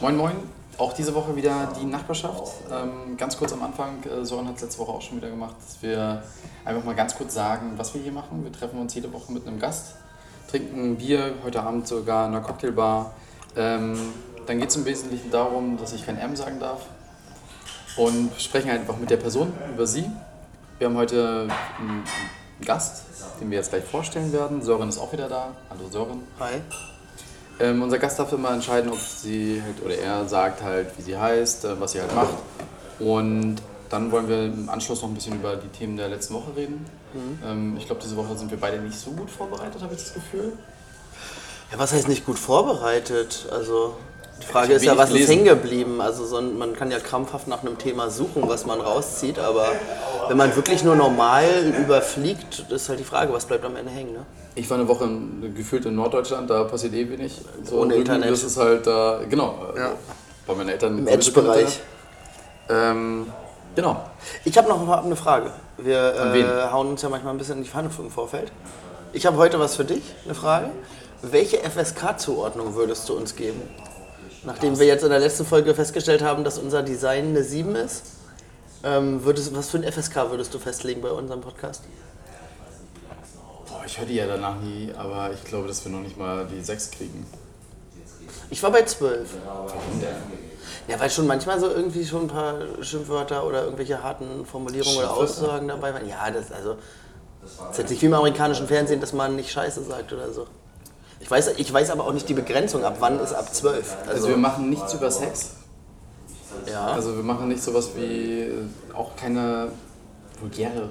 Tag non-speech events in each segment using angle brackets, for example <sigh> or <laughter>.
Moin Moin, auch diese Woche wieder die Nachbarschaft. Ähm, ganz kurz am Anfang, äh, Soren hat es letzte Woche auch schon wieder gemacht, dass wir einfach mal ganz kurz sagen, was wir hier machen. Wir treffen uns jede Woche mit einem Gast, trinken Bier, heute Abend sogar in einer Cocktailbar. Ähm, dann geht es im Wesentlichen darum, dass ich kein M sagen darf und sprechen einfach mit der Person über sie. Wir haben heute einen Gast, den wir jetzt gleich vorstellen werden. Sören ist auch wieder da. Hallo Sören. Hi. Ähm, unser Gast darf immer entscheiden, ob sie halt, oder er sagt halt, wie sie heißt, äh, was sie halt macht. Und dann wollen wir im Anschluss noch ein bisschen über die Themen der letzten Woche reden. Ähm, ich glaube, diese Woche sind wir beide nicht so gut vorbereitet, habe ich das Gefühl. Ja, was heißt nicht gut vorbereitet? Also die Frage ist ja, was ist gelesen. hängen geblieben? Also so, ein- man kann ja krampfhaft nach einem Thema suchen, was man rauszieht, aber wenn man wirklich nur normal überfliegt, ist halt die Frage, was bleibt am Ende hängen, ne? Ich war eine Woche in, gefühlt in Norddeutschland, da passiert eh wenig. So Ohne Internet. Das ist halt da, genau, Ja. bei meinen Eltern. Im Edge-Bereich. Ähm, genau. Ich habe noch mal eine Frage. Wir An wen? äh, hauen uns ja manchmal ein bisschen in die Pfanne im Vorfeld. Ich habe heute was für dich, eine Frage. Welche FSK-Zuordnung würdest du uns geben? Nachdem wir jetzt in der letzten Folge festgestellt haben, dass unser Design eine 7 ist, ähm, würdest, was für ein FSK würdest du festlegen bei unserem Podcast? Ich höre die ja danach nie, aber ich glaube, dass wir noch nicht mal die 6 kriegen. Ich war bei 12. Warum denn? Ja, weil schon manchmal so irgendwie schon ein paar Schimpfwörter oder irgendwelche harten Formulierungen oder? Aussagen dabei waren. Ja, das also. Das ist jetzt nicht wie im amerikanischen Fernsehen, dass man nicht Scheiße sagt oder so. Ich weiß, ich weiß aber auch nicht die Begrenzung, ab wann ist ab 12. Also Also, wir machen nichts über Sex. ja. Also wir machen nicht sowas wie äh, auch keine vulgäre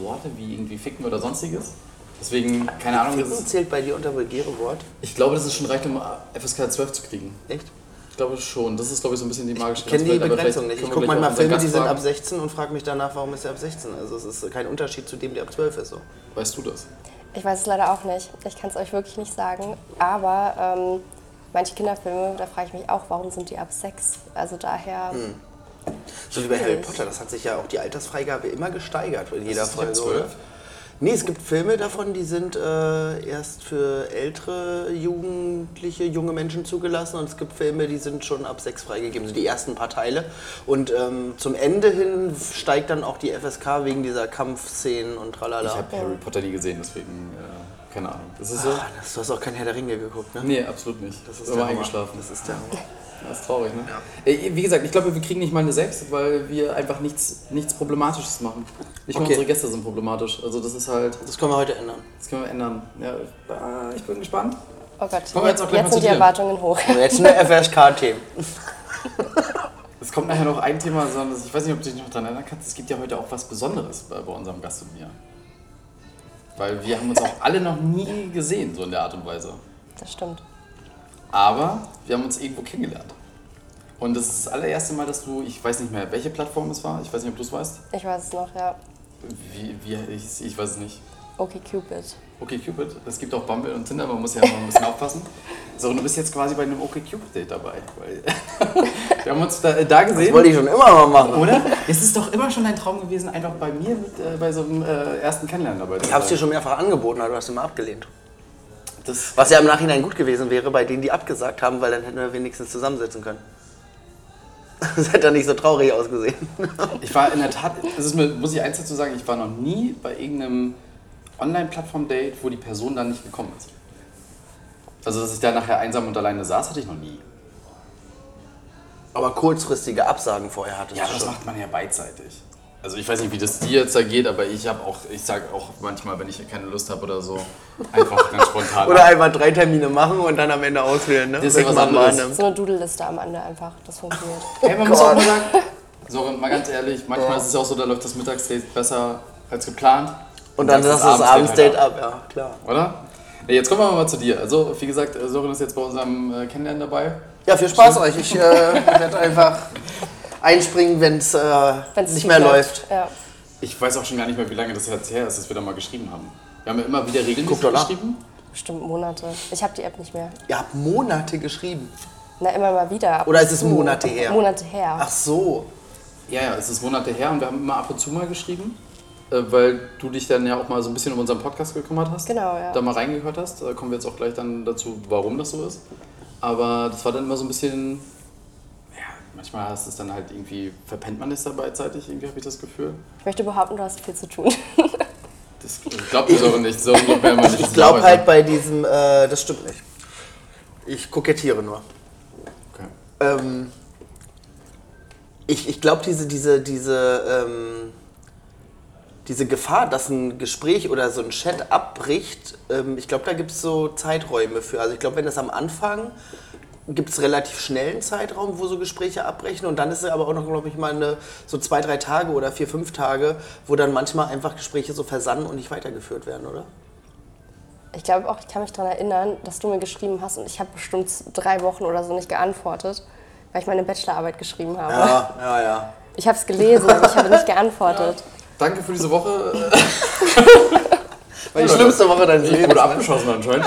Worte wie irgendwie ficken oder sonstiges. Deswegen, keine Ahnung, Ficken ist, zählt bei dir unter vulgäre Wort. ich glaube, das ist schon reicht, um FSK 12 zu kriegen. Echt? Ich glaube schon. Das ist, glaube ich, so ein bisschen die magische Ich kenne die Grenze. Begrenzung nicht. Ich gucke manchmal Filme, die sind ab fragen. 16 und frage mich danach, warum ist er ab 16? Also es ist kein Unterschied zu dem, der ab 12 ist. So. Weißt du das? Ich weiß es leider auch nicht. Ich kann es euch wirklich nicht sagen. Aber ähm, manche Kinderfilme, da frage ich mich auch, warum sind die ab sechs? Also daher, Hm. So wie bei Harry. Potter, das hat sich ja auch die Altersfreigabe immer gesteigert in jeder Folge. 12? Oder? Nee, es gibt Filme davon, die sind äh, erst für ältere Jugendliche, junge Menschen zugelassen und es gibt Filme, die sind schon ab sechs freigegeben, so die ersten paar Teile. Und ähm, zum Ende hin steigt dann auch die FSK wegen dieser Kampfszenen und tralala. Ich habe Harry Potter nie gesehen, deswegen äh, keine Ahnung. Das ist so. Ah, das- du hast auch kein Herr der Ringe geguckt, ne? Nee, absolut nicht. Das ist immer eingeschlafen. Das ist der Hammer. Das ist traurig, ne? Äh, Wie gesagt, ich glaube, wir kriegen nicht mal eine 6, weil wir einfach nichts, nichts Problematisches machen. Nicht mal Okay. unsere Gäste sind problematisch. Also das ist halt, Das können wir heute ändern. das können wir ändern. Ja, äh, ich bin gespannt. oh Gott, Kommen wir jetzt auch gleich mal jetzt zu sind die dir. Erwartungen hoch. Und jetzt eine FSK-Themen. <laughs> Es kommt nachher noch ein Thema, sondern ich weiß nicht, ob du dich noch daran erinnern kannst. Es gibt ja heute auch was Besonderes bei, bei unserem Gast und mir. Weil wir haben uns auch alle noch nie gesehen, so in der Art und Weise. Das stimmt. Aber wir haben uns irgendwo kennengelernt. Und das ist das allererste Mal, dass du, ich weiß nicht mehr, welche Plattform es war, ich weiß nicht, ob du es weißt. Ich weiß es noch, ja. Wie, wie ich, ich weiß es nicht. Okay, Cupid. Okay, Cupid. Es gibt auch Bumble und Tinder, man muss ja immer ein bisschen aufpassen. So, und du bist jetzt quasi bei einem Okay Cupid Date dabei. Weil <laughs> wir haben uns da, äh, da gesehen. Das wollte ich schon immer mal machen. Oder? Es ist doch immer schon ein Traum gewesen, einfach bei mir mit, äh, bei so einem äh, ersten Kennenlernen dabei zu Ich habe es dir sein. schon mehrfach angeboten, aber du hast immer abgelehnt. Das, Was ja im Nachhinein gut gewesen wäre bei denen, die abgesagt haben, weil dann hätten wir wenigstens zusammensitzen können. <laughs> Das hätte ja nicht so traurig ausgesehen. ich war in der Tat, das ist mir, muss ich eins dazu sagen, ich war noch nie bei irgendeinem Online-Plattform-Date, wo die Person dann nicht gekommen ist. Also, dass ich da nachher einsam und alleine saß, hatte ich noch nie. Aber kurzfristige Absagen vorher hattest Ja, du das schon. macht man ja beidseitig. Also ich weiß nicht, wie das dir jetzt da geht, aber ich habe auch, ich sage auch manchmal, wenn ich keine Lust habe oder so, einfach <laughs> ganz spontan. Oder einfach drei Termine machen und dann am Ende auswählen, ne? Das ist ja was anderes. So eine Dudelliste am Ende einfach. Das funktioniert. <laughs> Hey, man muss auch mal sagen, so mal ganz ehrlich, manchmal ist es ja auch so, da läuft das Mittagsdate besser als geplant. Und dann sagst sagst du das Abendsdate halt ab, ja, klar. Oder? Nee, jetzt kommen wir mal zu dir. Also, wie gesagt, Sorin ist jetzt bei unserem äh, Kennenlernen dabei. Ja, viel Spaß euch. Ich äh, werde <laughs> einfach einspringen, wenn es äh, Wenn's nicht mehr läuft. Ja. Ich weiß auch schon gar nicht mehr, wie lange das jetzt her ist, dass wir da mal geschrieben haben. Wir haben ja immer wieder regelmäßig nach. geschrieben. Bestimmt Monate. Ich habe die App nicht mehr. Ihr habt Monate geschrieben. Na, immer mal wieder. ab Oder ist es. Monate her? Monate her. Ach so. Ja, ja, es ist Monate her und wir haben immer ab und zu mal geschrieben, äh, weil du dich dann ja auch mal so ein bisschen um unseren Podcast gekümmert hast. Genau, ja. Da mal reingehört hast. Da kommen wir jetzt auch gleich dann dazu, warum das so ist. Aber das war dann immer so ein bisschen manchmal ist es dann halt irgendwie, verpennt man es da beidseitig, irgendwie habe ich das Gefühl. Ich möchte behaupten, du hast viel zu tun. <laughs> Das glaubt mir Sören nicht. Immer nicht. Ich glaube halt bei diesem, äh, das stimmt nicht. Ich kokettiere nur. Okay. Ähm, ich ich glaube, diese, diese, diese, ähm, diese Gefahr, dass ein Gespräch oder so ein Chat abbricht, ähm, ich glaube, da gibt es so Zeiträume für. Also ich glaube, wenn das am Anfang gibt es relativ schnell einen Zeitraum, wo so Gespräche abbrechen und dann ist es aber auch noch, glaube ich, mal eine, so zwei, drei Tage oder vier, fünf Tage, wo dann manchmal einfach Gespräche so versanden und nicht weitergeführt werden, oder? Ich glaube auch, ich kann mich daran erinnern, dass du mir geschrieben hast und ich habe bestimmt drei Wochen oder so nicht geantwortet, weil ich meine Bachelorarbeit geschrieben habe. Ja, ja, ja. Ich habe es gelesen, aber ich habe nicht geantwortet. <laughs> Danke für diese Woche. <laughs> Weil die schlimmste Woche deines Lebens. wurde abgeschossen anscheinend.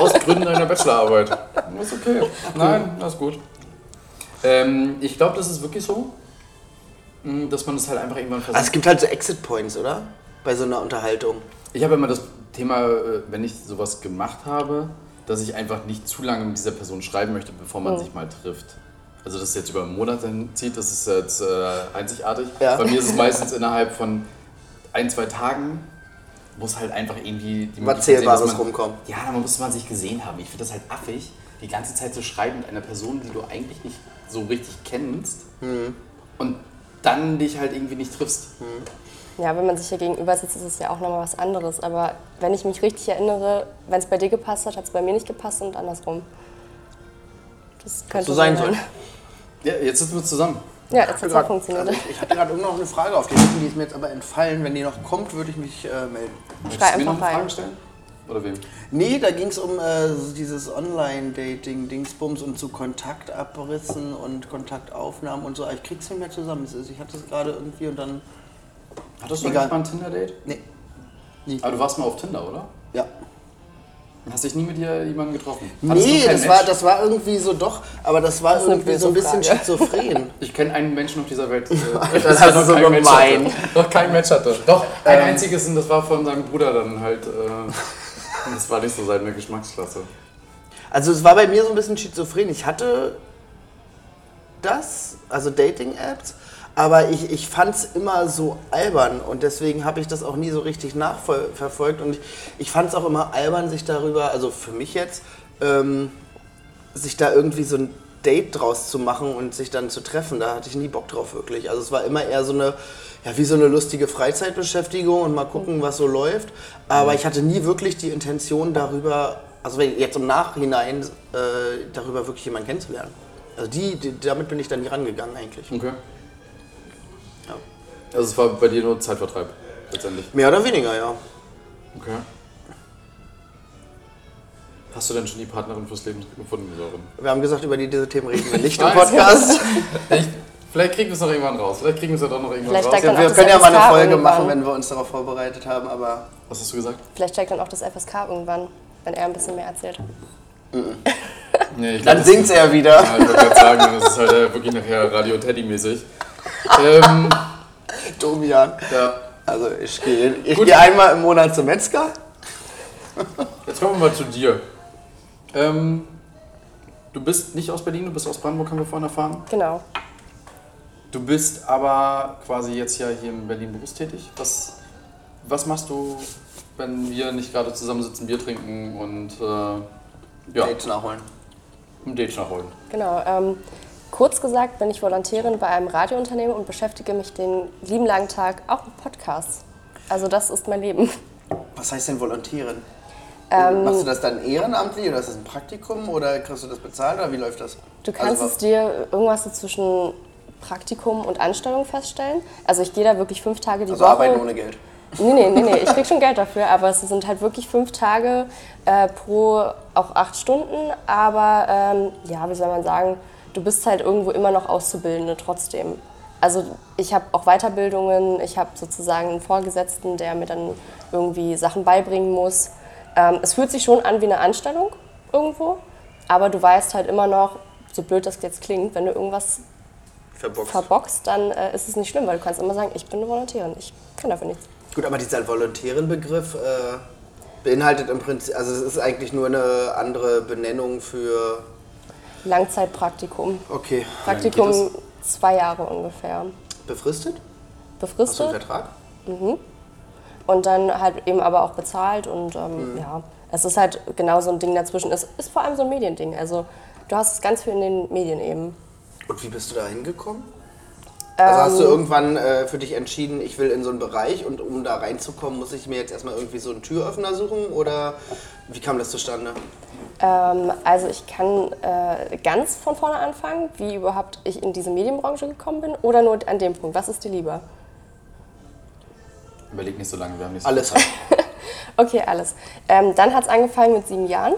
Aus Gründen einer Bachelorarbeit. Ist okay. Nein, alles gut. Ähm, ich glaube, das ist wirklich so, mh, dass man es halt einfach irgendwann Also versucht. es gibt halt so Exit Points, oder? Bei so einer Unterhaltung. Ich habe immer das Thema, äh, wenn ich sowas gemacht habe, dass ich einfach nicht zu lange mit dieser Person schreiben möchte, bevor man sich mal trifft. Also das jetzt über einen Monat zieht, das ist jetzt äh, einzigartig. Ja. Bei mir ist es meistens innerhalb von ein, zwei Tagen, muss halt einfach irgendwie die Was Möglichkeit sehen, dass Zählbares man- rumkommen. Ja, dann muss man sich gesehen haben. Ich finde das halt affig, die ganze Zeit zu schreiben mit einer Person, die du eigentlich nicht so richtig kennst Mhm. und dann dich halt irgendwie nicht triffst. Ja, wenn man sich hier gegenüber sitzt, ist es ja auch nochmal was anderes. Aber wenn ich mich richtig erinnere, wenn es bei dir gepasst hat, hat es bei mir nicht gepasst und andersrum. Das könnte so sein soll. Ja, jetzt sitzen wir zusammen. Ja, jetzt hat es auch funktioniert. also ich hatte gerade noch eine Frage auf die Lippen, die ist mir jetzt aber entfallen. Wenn die noch kommt, würde ich mich äh, melden. Möchtest du mir einfach noch eine. Frage stellen? Oder wem? Nee, da ging es um äh, dieses Online-Dating-Dingsbums und zu Kontaktabrissen und Kontaktaufnahmen und so. Ich krieg's nicht mehr zusammen. Ich hatte es gerade irgendwie und dann. Hattest du Egal. mal ein Tinder-Date? Nee. Aber du warst mal auf Tinder, oder? Ja. Hast dich nie mit dir jemanden getroffen? Hattest du Nee, das war, das war irgendwie so doch, aber das war Das ist irgendwie so ein bisschen Frage. schizophren. <laughs> Ich kenne einen Menschen auf dieser Welt, äh, <laughs> das ist <laughs> noch so kein Match gemein. hatte. Noch kein Match hatte. Doch, ein Ähm. einziges und das war von seinem Bruder dann halt. Äh, und das war nicht so seine Geschmacksklasse. Also es war bei mir so ein bisschen schizophren. Ich hatte das, also Dating-Apps, aber ich, ich fand es immer so albern und deswegen habe ich das auch nie so richtig nachverfolgt und ich, ich fand es auch immer albern, sich darüber, also für mich jetzt, ähm, sich da irgendwie so ein Date draus zu machen und sich dann zu treffen. Da hatte ich nie Bock drauf wirklich. Also es war immer eher so eine, ja, wie so eine lustige Freizeitbeschäftigung und mal gucken, was so läuft. Aber ich hatte nie wirklich die Intention darüber, also wenn- jetzt im Nachhinein, äh, darüber wirklich jemanden kennenzulernen. Also die, die, damit bin ich dann nie rangegangen eigentlich. Okay. Ja. Also es war bei dir nur Zeitvertreib, letztendlich. Mehr oder weniger, ja. Okay. Hast du denn schon die Partnerin fürs Leben gefunden, Sören? Wir haben gesagt, über die, diese Themen reden wir nicht <laughs> im. Podcast. <laughs> Ich, vielleicht kriegen wir es noch irgendwann raus. Vielleicht kriegen wir es ja doch noch irgendwann Vielleicht raus. dann wir auch das können ja mal eine Folge irgendwann. machen, wenn wir uns darauf vorbereitet haben, aber Was hast du gesagt? Vielleicht steigt dann auch das FSK irgendwann, wenn er ein bisschen mehr erzählt. Nee, ich glaub, dann singt's er wieder. Ja, ich wollte gerade sagen, das ist halt äh, wirklich nachher Radio Teddy-mäßig. <laughs> Ähm, <laughs> Domian. ja. Also ich gehe ich Gut. gehe einmal im Monat zum Metzger. Jetzt kommen wir mal zu dir. Ähm, du bist nicht aus Berlin, du bist aus Brandenburg, haben wir vorhin erfahren. Genau. Du bist aber quasi jetzt ja hier in Berlin berufstätig. Was, was machst du, wenn wir nicht gerade zusammensitzen, Bier trinken und äh, ja, Dates nachholen. ein Date nachholen? Genau. Ähm, kurz gesagt bin ich Volontärin bei einem Radiounternehmen und beschäftige mich den lieben langen Tag auch mit Podcasts. Also das ist mein Leben. Was heißt denn Volontieren? Ähm, Machst du das dann ehrenamtlich oder ist das ein Praktikum oder kriegst du das bezahlt oder wie läuft das? Du kannst also, es dir irgendwas so zwischen Praktikum und Anstellung feststellen. Also ich gehe da wirklich fünf Tage die also Woche. arbeiten ohne Geld. Nee, nee, nee, nee, ich krieg schon Geld dafür, aber es sind halt wirklich fünf Tage äh, pro auch acht Stunden. Aber ähm, ja, wie soll man sagen, du bist halt irgendwo immer noch Auszubildende trotzdem. Also ich habe auch Weiterbildungen, ich habe sozusagen einen Vorgesetzten, der mir dann irgendwie Sachen beibringen muss. Ähm, es fühlt sich schon an wie eine Anstellung irgendwo, aber du weißt halt immer noch, so blöd das jetzt klingt, wenn du irgendwas Verboxt. verbockst, dann äh, ist es nicht schlimm, weil du kannst immer sagen, ich bin eine Volontärin, ich kann dafür nichts. Gut, aber dieser Volontärenbegriff äh, beinhaltet im Prinzip, also es ist eigentlich nur eine andere Benennung für Langzeitpraktikum. Okay. Praktikum zwei Jahre ungefähr. Befristet? Hast du einen Befristet Vertrag? und dann halt eben aber auch bezahlt und ähm, ja, es ist halt genau so ein Ding dazwischen. Es ist vor allem so ein Mediending. Also du hast es ganz viel in den Medien eben. Und wie bist du da hingekommen? Also hast du Ähm. irgendwann äh, für dich entschieden, ich will in so einen Bereich und um da reinzukommen, muss ich mir jetzt erstmal irgendwie so einen Türöffner suchen oder wie kam das zustande? Ähm, also ich kann äh, ganz von vorne anfangen, wie überhaupt ich in diese Medienbranche gekommen bin oder nur an dem Punkt. Was ist dir lieber? Überleg nicht so lange, wir haben nicht so Alles. Zeit. <laughs> Okay, alles. Ähm, dann hat es angefangen mit sieben Jahren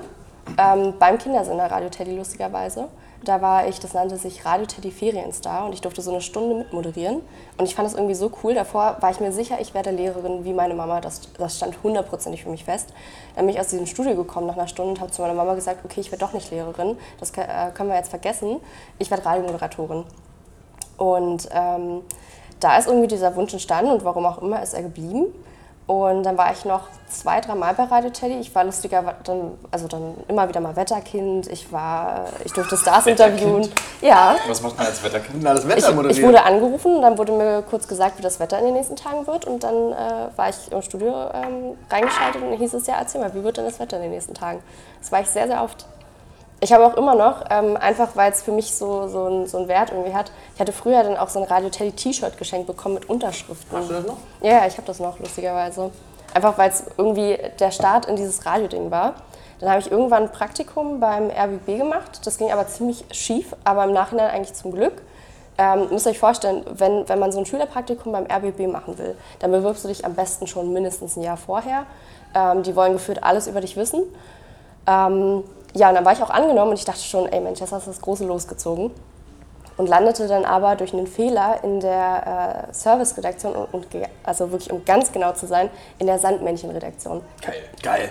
ähm, beim Kindersender Radio Teddy lustigerweise. Da war ich, das nannte sich Radio Teddy Ferienstar und ich durfte so eine Stunde mitmoderieren. Und ich fand das irgendwie so cool. Davor war ich mir sicher, ich werde Lehrerin wie meine Mama. Das, das stand hundertprozentig für mich fest. Dann bin ich aus diesem Studio gekommen nach einer Stunde und habe zu meiner Mama gesagt, okay, ich werde doch nicht Lehrerin. Das äh, können wir jetzt vergessen. Ich werde Radiomoderatorin. Und ähm, da ist irgendwie dieser Wunsch entstanden und warum auch immer ist er geblieben. Und dann war ich noch zwei, drei Mal bei Radio Teddy. Ich war lustiger, dann, also dann immer wieder mal Wetterkind. Ich war, ich durfte Stars interviewen. Ja. Was macht man als Wetterkind? Na, das Wetter Ich, ich moderieren. wurde angerufen dann wurde mir kurz gesagt, wie das Wetter in den nächsten Tagen wird. Und dann äh, war ich im Studio ähm, reingeschaltet und dann hieß es, ja, erzähl mal, wie wird denn das Wetter in den nächsten Tagen? Das war ich sehr, sehr oft. Ich habe auch immer noch, ähm, einfach weil es für mich so, so, ein, so einen Wert irgendwie hat. Ich hatte früher dann auch so ein Radio Teddy T-Shirt geschenkt bekommen mit Unterschriften. Hast du das noch? Ja, ja, ich habe das noch, lustigerweise. Einfach weil es irgendwie der Start in dieses Radioding war. Dann habe ich irgendwann ein Praktikum beim RBB gemacht. Das ging aber ziemlich schief, aber im Nachhinein eigentlich zum Glück. Ähm, müsst ihr euch vorstellen, wenn, wenn man so ein Schülerpraktikum beim RBB machen will, dann bewirbst du dich am besten schon mindestens ein Jahr vorher. Ähm, die wollen gefühlt alles über dich wissen. Ähm, ja, und dann war ich auch angenommen und ich dachte schon, ey Mensch, jetzt hast du das große losgezogen. Und landete dann aber durch einen Fehler in der äh, Service-Redaktion und, und also wirklich, um ganz genau zu sein, in der Sandmännchen-Redaktion. Geil. Geil.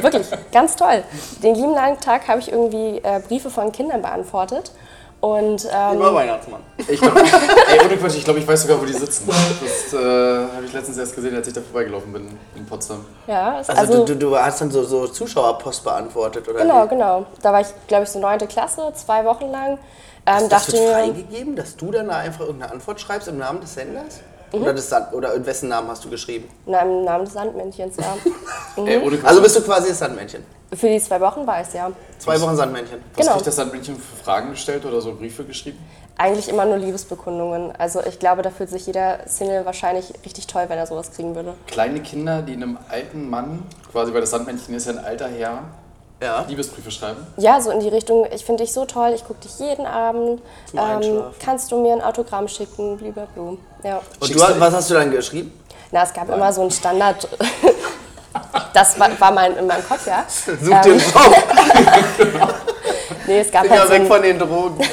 Wirklich, ganz toll. Den lieben langen Tag habe ich irgendwie äh, Briefe von Kindern beantwortet. Und ähm, Über Weihnachtsmann. Ich glaub, ey, ohne Quatsch, ich glaube, ich weiß sogar, wo die sitzen. Das äh, habe ich letztens erst gesehen, als ich da vorbeigelaufen bin in Potsdam. ja, Also, also, du, du, du hast dann so, so Zuschauerpost beantwortet, oder? genau, wie? genau. Da war ich, glaube ich, so neunte Klasse, zwei Wochen lang. Ähm, Das dachte wird mir, freigegeben, dass du dann da einfach irgendeine Antwort schreibst im Namen des Senders? Oder, des Sand oder in wessen Namen hast du geschrieben? na, im Namen des Sandmännchens, ja. <laughs> Ey, ohne Quatsch. Also bist du quasi das Sandmännchen. Für die zwei Wochen war es ja. Zwei Wochen Sandmännchen. Was genau. kriegt das Sandmännchen für Fragen gestellt oder so Briefe geschrieben? Eigentlich immer nur Liebesbekundungen. Also ich glaube, da fühlt sich jeder Single wahrscheinlich richtig toll, wenn er sowas kriegen würde. Kleine Kinder, die einem alten Mann, quasi weil das Sandmännchen ist ja ein alter Herr, Ja. Liebesbriefe schreiben. Ja, so in die Richtung, ich finde dich so toll, ich gucke dich jeden Abend. Einschlafen. kannst du mir ein Autogramm schicken, blablabla. Ja. Und du, du- was hast du dann geschrieben? Na, es gab immer so einen Standard. <laughs> das war, war mein, in meinem Kopf, ja. Such dir einen Job. <laughs> Nee, es gab Finger halt so weg von den Drogen. <laughs>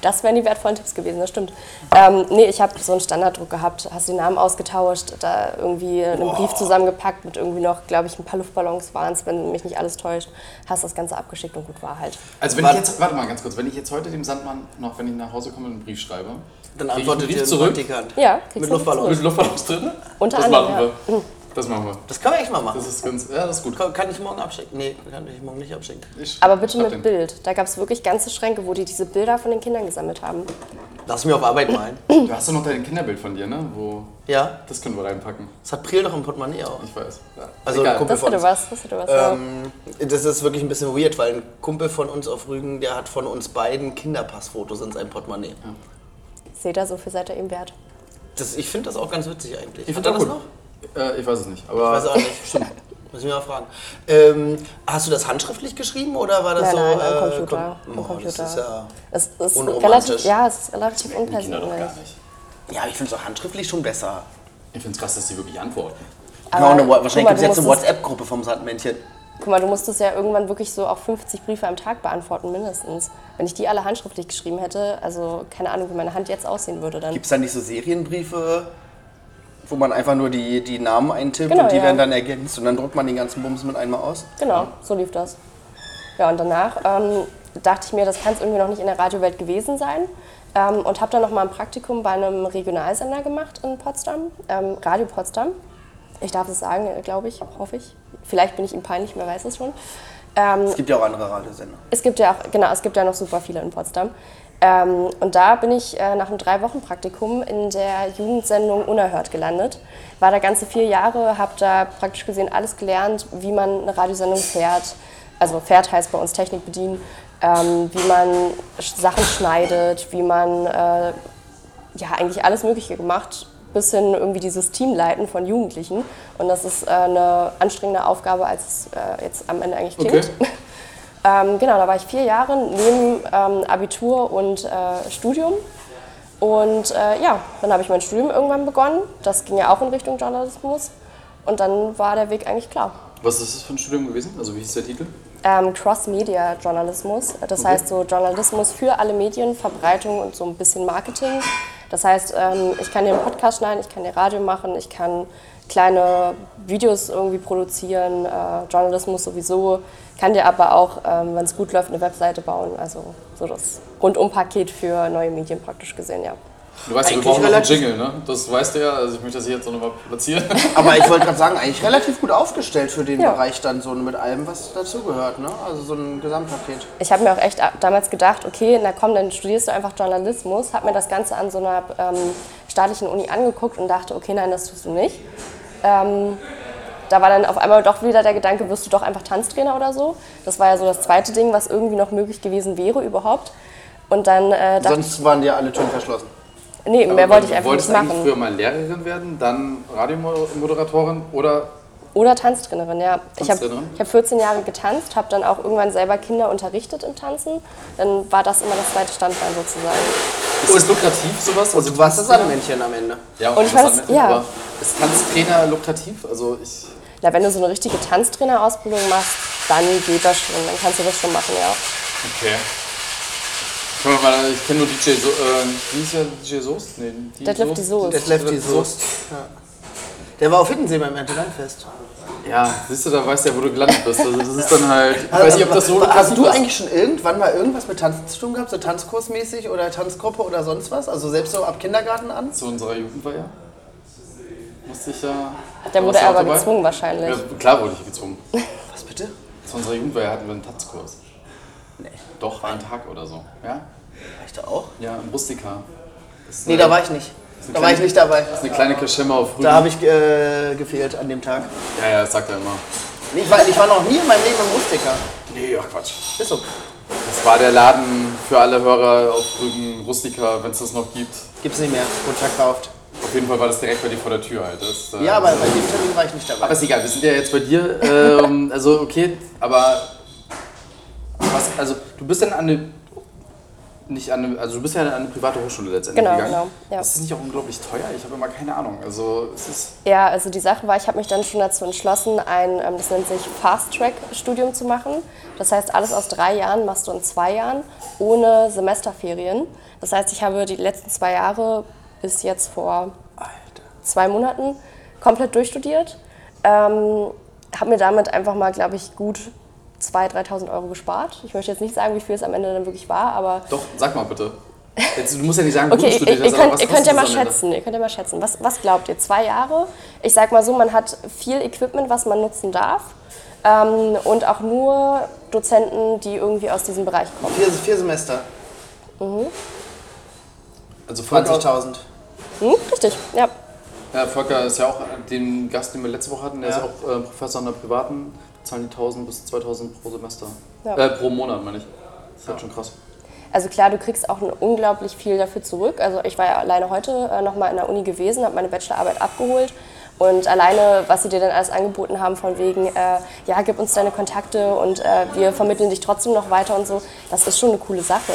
Das wären die wertvollen Tipps gewesen, das stimmt. Ähm, nee, ich habe so einen Standarddruck gehabt, hast den Namen ausgetauscht, da irgendwie einen Brief zusammengepackt mit irgendwie noch, glaube ich, ein paar Luftballons waren es, wenn mich nicht alles täuscht, hast das Ganze abgeschickt und gut war halt. Also wenn Warte. ich jetzt, warte mal ganz kurz, wenn ich jetzt heute dem Sandmann noch, wenn ich nach Hause komme, einen Brief schreibe, Dann antwortet ein zurück. Ja, Mit Luftballons. mit Luftballons drin? Unter das anderem, machen ja. wir. Das machen wir. Das kann man echt mal machen. Das ist ganz, ja, das ist gut. Kann, kann ich morgen abschicken? Nee, kann ich morgen nicht abschicken. Ich Aber bitte mit den. Bild. Da gab es wirklich ganze Schränke, wo die diese Bilder von den Kindern gesammelt haben. Lass mich auf Arbeit malen. <clears throat> Du hast doch noch dein Kinderbild von dir, ne? Wo, Ja, das können wir reinpacken. das hat Priel doch im Portemonnaie auch. Ich weiß. Ja. Also Egal. Kumpel Das von hätte uns. was, das hätte was. ja. Ähm, das ist wirklich ein bisschen weird, weil ein Kumpel von uns auf Rügen, der hat von uns beiden Kinderpassfotos in seinem Portemonnaie. Seht ihr, so viel seid ihr ihm wert. Das, ich finde das auch ganz witzig eigentlich. Ich finde das das gut. noch? Äh, ich weiß es nicht. Aber Weiß auch nicht. <laughs> Stimmt. Muss ich mal fragen. Ähm, hast du das handschriftlich geschrieben oder war das Nein, so? nein, am äh, Computer. kom- Am Oh, Computer. Das ist ja, Es ist relativ, ja, es ist relativ unpersönlich. ja, ich finde es auch handschriftlich schon besser. Ich finde es krass, dass die wirklich antworten. Genau, guck mal, wahrscheinlich gibt es jetzt eine WhatsApp-Gruppe vom Sandmännchen. Guck mal, du musstest ja irgendwann wirklich so auch 50 Briefe am Tag beantworten, mindestens. Wenn ich die alle handschriftlich geschrieben hätte, also keine Ahnung, wie meine Hand jetzt aussehen würde dann. Gibt es da nicht so Serienbriefe, wo man einfach nur die, die Namen eintippt Genau, und die ja. werden dann ergänzt und dann druckt man den ganzen Bums mit einmal aus? Genau, so lief das. Ja, und danach ähm, dachte ich mir, das kann es irgendwie noch nicht in der Radiowelt gewesen sein. Ähm, und habe dann noch mal ein Praktikum bei einem Regionalsender gemacht in Potsdam, ähm, Radio Potsdam. Ich darf es sagen, glaube ich, hoffe ich. Vielleicht bin ich ihm peinlich, wer weiß es schon. Ähm, Es gibt ja auch andere Radiosender. es gibt ja auch, genau, es gibt ja noch super viele in Potsdam. Ähm, und da bin ich äh, nach einem drei Wochen Praktikum in der Jugendsendung Unerhört gelandet. War da ganze vier Jahre, habe da praktisch gesehen alles gelernt, wie man eine Radiosendung fährt. Also fährt heißt bei uns Technik bedienen, ähm, wie man Sachen schneidet, wie man äh, ja eigentlich alles Mögliche gemacht, bis hin irgendwie dieses Teamleiten von Jugendlichen. Und das ist äh, eine anstrengende Aufgabe, als es äh, jetzt am Ende eigentlich klingt. Okay. <laughs> Ähm, genau, da war ich vier Jahre neben ähm, Abitur und äh, Studium. Und äh, ja, dann habe ich mein Studium irgendwann begonnen. Das ging ja auch in Richtung Journalismus. Und dann war der Weg eigentlich klar. Was ist das für ein Studium gewesen? Also wie hieß der Titel? Ähm, Cross-Media-Journalismus. Das heißt so Journalismus für alle Medien, Verbreitung und so ein bisschen Marketing. Das heißt, ähm, ich kann den Podcast schneiden, ich kann den Radio machen, ich kann kleine Videos irgendwie produzieren, äh, Journalismus sowieso, kann dir aber auch, ähm, wenn es gut läuft, eine Webseite bauen. Also so das Rundumpaket für neue Medien praktisch gesehen, ja. Du weißt ja, wir brauchen noch einen Jingle, ne? Das weißt du ja, also ich möchte das hier jetzt noch mal platzieren. <laughs> Aber ich wollte gerade sagen, eigentlich relativ gut aufgestellt für den Ja. Bereich dann so mit allem, was dazugehört. Ne? Also so ein Gesamtpaket. Ich habe mir auch echt damals gedacht, okay, na komm, dann studierst du einfach Journalismus. Habe mir das Ganze an so einer ähm, staatlichen Uni angeguckt und dachte, okay, nein, das tust du nicht. Ähm, da war dann auf einmal doch wieder der Gedanke, wirst du doch einfach Tanztrainer oder so. Das war ja so das zweite Ding, was irgendwie noch möglich gewesen wäre überhaupt. Und dann äh, Sonst waren dir alle Türen verschlossen. ich, nee, mehr wollte ich einfach Du wolltest nicht eigentlich machen. früher mal Lehrerin werden, dann Radiomoderatorin oder Oder Tanztrainerin, ja. Ich habe Tanztrainerin? ich hab 14 Jahre getanzt, habe dann auch irgendwann selber Kinder unterrichtet im Tanzen. Dann war das immer das zweite Standbein sozusagen. ist das lukrativ sowas? Also Du warst das? Sandmännchen am Ende. Ja, Und ich das fand es- Sandmännchen, ja. aber ist Tanztrainer lukrativ? Also ich Na, wenn du so eine richtige Tanztrainerausbildung machst, dann geht das schon, dann kannst du das schon machen, ja. Okay. Ich kenne nur DJ so, äh, wie ist der DJ Soest? Nee, die Detlef die Soest. Detlef die Soest. Ja. Der war auf Hiddensee beim Erntelandfest. Ja, siehst du, da weißt du ja, wo du gelandet bist. Also das ist dann halt, ich weiß nicht, ob das so Hast du eigentlich schon irgendwann mal irgendwas mit Tanzen zu tun gehabt? So Tanzkursmäßig oder Tanzgruppe oder sonst was? Also selbst so ab Kindergarten an? zu unserer Jugend war ja. Musste ich ja. Der wurde aber dabei? gezwungen wahrscheinlich. Ja, klar wurde ich gezwungen. <laughs> Was bitte? Zu unserer Jugendweihe hatten wir einen Tanzkurs. Nee. Doch, einen Tag oder so. Ja? War ich da auch? Ja, im Rustika. Nee, eine- da war ich nicht. Da war ich kleine- nicht dabei. Das ist eine kleine Kaschemme auf Rügen. Da habe ich äh, gefehlt an dem Tag. Ja, ja, das sagt er immer. Nee, ich, war, ich war noch nie in meinem Leben im Rustika. Nee, ach Quatsch. Ist so. Das war der Laden für alle Hörer auf Rügen, Rustika, wenn es das noch gibt. Gibt's nicht mehr. Wurde verkauft. Auf jeden Fall war das direkt bei dir vor der Tür halt. Das, äh, Ja, aber bei dem Termin war ich nicht dabei. Aber ist egal, wir sind ja jetzt bei dir. Ähm, <laughs> also okay, aber was, also du bist dann an eine nicht an eine, also du bist ja an eine private Hochschule letztendlich Genau, gegangen. genau, ja. Ist das nicht auch unglaublich teuer? Ich habe immer keine Ahnung. Also es ist Ja, also die Sache war, ich habe mich dann schon dazu entschlossen, ein, ähm, das nennt sich Fast-Track-Studium zu machen. Das heißt, alles aus drei Jahren machst du in zwei Jahren, ohne Semesterferien. Das heißt, ich habe die letzten zwei Jahre bis jetzt vor Alter. zwei Monaten komplett durchstudiert. Ähm, habe mir damit einfach mal, glaube ich, gut 2.000, 3.000 Euro gespart. Ich möchte jetzt nicht sagen, wie viel es am Ende dann wirklich war, aber doch, sag mal bitte. Jetzt, du musst ja nicht sagen, Okay, du ihr, studiert ihr, hast, aber könnt, ihr könnt ja mal das schätzen. Ihr könnt ja mal schätzen. Was, was glaubt ihr? Zwei Jahre? Ich sag mal so, man hat viel Equipment, was man nutzen darf. Ähm, und auch nur Dozenten, die irgendwie aus diesem Bereich kommen. Vier, vier Semester. Also Volker, 20.000. Hm? Richtig, ja. ja, Volker ist ja auch den Gast, den wir letzte Woche hatten, der Ja. ist auch äh, Professor an der privaten, zahlen die 1000 bis 2000 pro Semester. Ja. Äh, pro Monat, meine ich. Das ist halt schon krass. Also klar, du kriegst auch unglaublich viel dafür zurück. Also ich war ja alleine heute äh, nochmal in der Uni gewesen, habe meine Bachelorarbeit abgeholt. Und alleine, was sie dir dann alles angeboten haben, von wegen, äh, ja, gib uns deine Kontakte und äh, wir vermitteln dich trotzdem noch weiter und so, das ist schon eine coole Sache.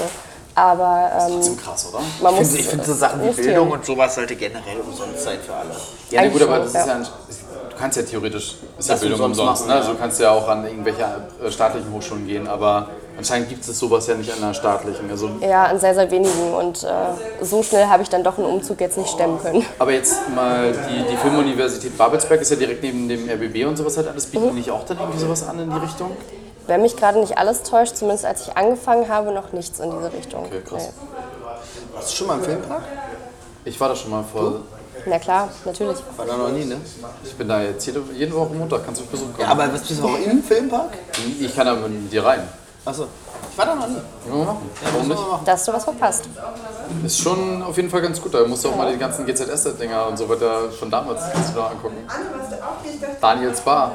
Aber ähm, Trotzdem krass, oder? man Ich finde find so Sachen wie. Bildung und sowas sollte generell umsonst sein für alle. Ja, Eigentlich gut, aber schon, das ja. ist ja ein, du kannst ja theoretisch, ist ja Das Bildung umsonst machen, ne? ja. Also du kannst ja auch an irgendwelche äh, staatlichen Hochschulen gehen, aber anscheinend gibt es sowas ja nicht an einer staatlichen. Also, Ja, an sehr, sehr wenigen. Und äh, so schnell habe ich dann doch einen Umzug jetzt nicht stemmen können. aber jetzt mal, die, die Filmuniversität Babelsberg ist ja direkt neben dem RBB und sowas halt alles. Bieten die nicht auch dann irgendwie sowas an in die Richtung? Wenn mich gerade nicht alles täuscht, zumindest als ich angefangen habe, noch nichts in diese Richtung. Okay, krass. Nee. Warst du schon mal im Filmpark? Ich war da schon mal vor Na klar, natürlich. War da noch nie, ne? Ich bin da jetzt jede, jede Woche Montag, kannst du mich besuchen kommen. Ja, aber was bist du auch im Filmpark? ich kann da mit dir rein. Achso. Ich war da noch nie. Machen. Ja, Warum nicht? mal machen. Da hast du was verpasst. Ist schon auf jeden Fall ganz gut. Da musst du auch mal die ganzen GZS-Dinger und so weiter von damals kannst du da angucken. Daniels Bar.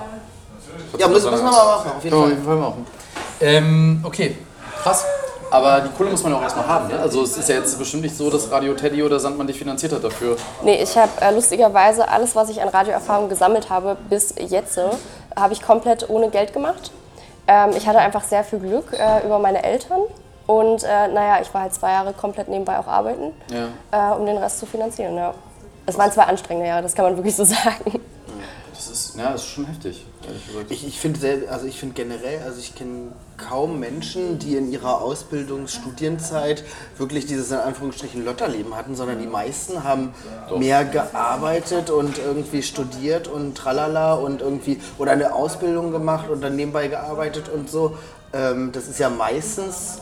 Ja, müssen, müssen wir mal machen, auf jeden auf Fall. jeden Fall machen. Ähm, okay, krass. Aber die Kohle muss man ja auch erstmal haben. Ne? Also es ist ja jetzt bestimmt nicht so, dass Radio Teddy oder Sandmann dich finanziert hat dafür. Nee, ich habe äh, lustigerweise alles, was ich an Radioerfahrung gesammelt habe, bis jetzt, habe ich komplett ohne Geld gemacht. Ähm, ich hatte einfach sehr viel Glück äh, über meine Eltern. Und äh, naja, ich war halt zwei Jahre komplett nebenbei auch arbeiten, Ja. äh, um den Rest zu finanzieren. Ja. Es waren zwei anstrengende Jahre, das kann man wirklich so <laughs> sagen. Das ist, ja, das ist schon heftig, ehrlich gesagt. Ich, ich finde also ich finde generell, also ich kenne kaum Menschen, die in ihrer Ausbildungs-, Studienzeit wirklich dieses in Anführungsstrichen Lotterleben hatten, sondern die meisten haben mehr gearbeitet und irgendwie studiert und tralala und irgendwie oder eine Ausbildung gemacht und dann nebenbei gearbeitet und so. Ähm, das ist ja meistens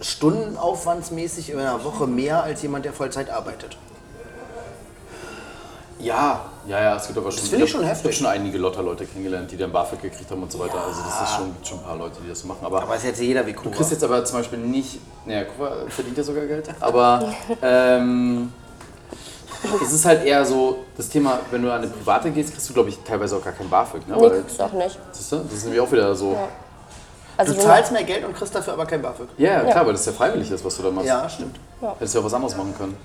stundenaufwandsmäßig in einer Woche mehr als jemand, der Vollzeit arbeitet. Ja, ja, ja, es gibt aber schon, finde ich schon heftig. schon einige Lotterleute kennengelernt, die dann BAföG gekriegt haben und so weiter. Also das ist schon, schon ein paar Leute, die das so machen. Aber, Aber es ist jetzt jeder wie du Kuba. kriegst jetzt aber zum Beispiel nicht, naja, Kuba verdient ja sogar Geld, aber ähm, es ist halt eher so, das Thema, wenn du an eine private gehst, kriegst du glaube ich teilweise auch gar kein BAföG. Ne? Nee, Weil, kriegst du auch nicht. siehst du, das ist nämlich auch wieder so. Ja. Also Du wenn- zahlst mehr Geld und kriegst dafür aber kein BAföG. Ja, klar, weil das ja freiwillig ist, was du da machst. Ja, stimmt. Hättest du ja auch was anderes machen können.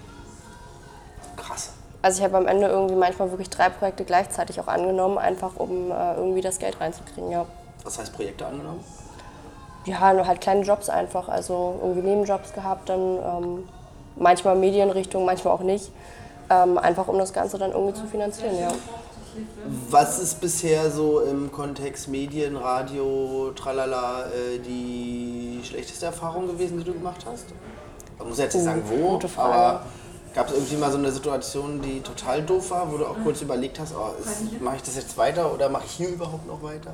Also ich habe am Ende irgendwie manchmal wirklich drei Projekte gleichzeitig auch angenommen, einfach um äh, irgendwie das Geld reinzukriegen, ja. Was heißt Projekte angenommen? Ja, nur halt kleine Jobs einfach, also irgendwie Nebenjobs gehabt, dann ähm, manchmal Medienrichtung, manchmal auch nicht. Ähm, einfach um das Ganze dann irgendwie zu finanzieren, ja. Was ist bisher so im Kontext Medien, Radio, tralala, äh, die schlechteste Erfahrung gewesen, die du gemacht hast? Man muss jetzt nicht sagen, wo, aber gab es irgendwie mal so eine Situation, die total doof war, wo du auch kurz überlegt hast, oh, mache ich das jetzt weiter oder mache ich hier überhaupt noch weiter?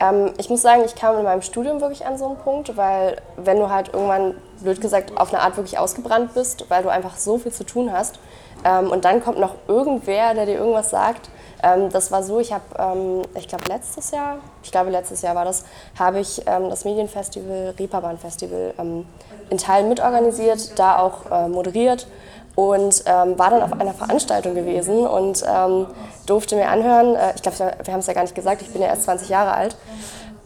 Ähm, ich muss sagen, ich kam in meinem Studium wirklich an so einen Punkt, weil wenn du halt irgendwann, blöd gesagt, auf eine Art wirklich ausgebrannt bist, weil du einfach so viel zu tun hast ähm, und dann kommt noch irgendwer, der dir irgendwas sagt. Ähm, das war so, ich habe, ähm, ich glaube letztes Jahr, ich glaube letztes Jahr war das, habe ich ähm, das Medienfestival, Reeperbahn Festival ähm, in Teilen mitorganisiert, da auch äh, moderiert und ähm, war dann auf einer Veranstaltung gewesen und ähm, durfte mir anhören, äh, ich glaube, wir haben es ja gar nicht gesagt, ich bin ja erst 20 Jahre alt,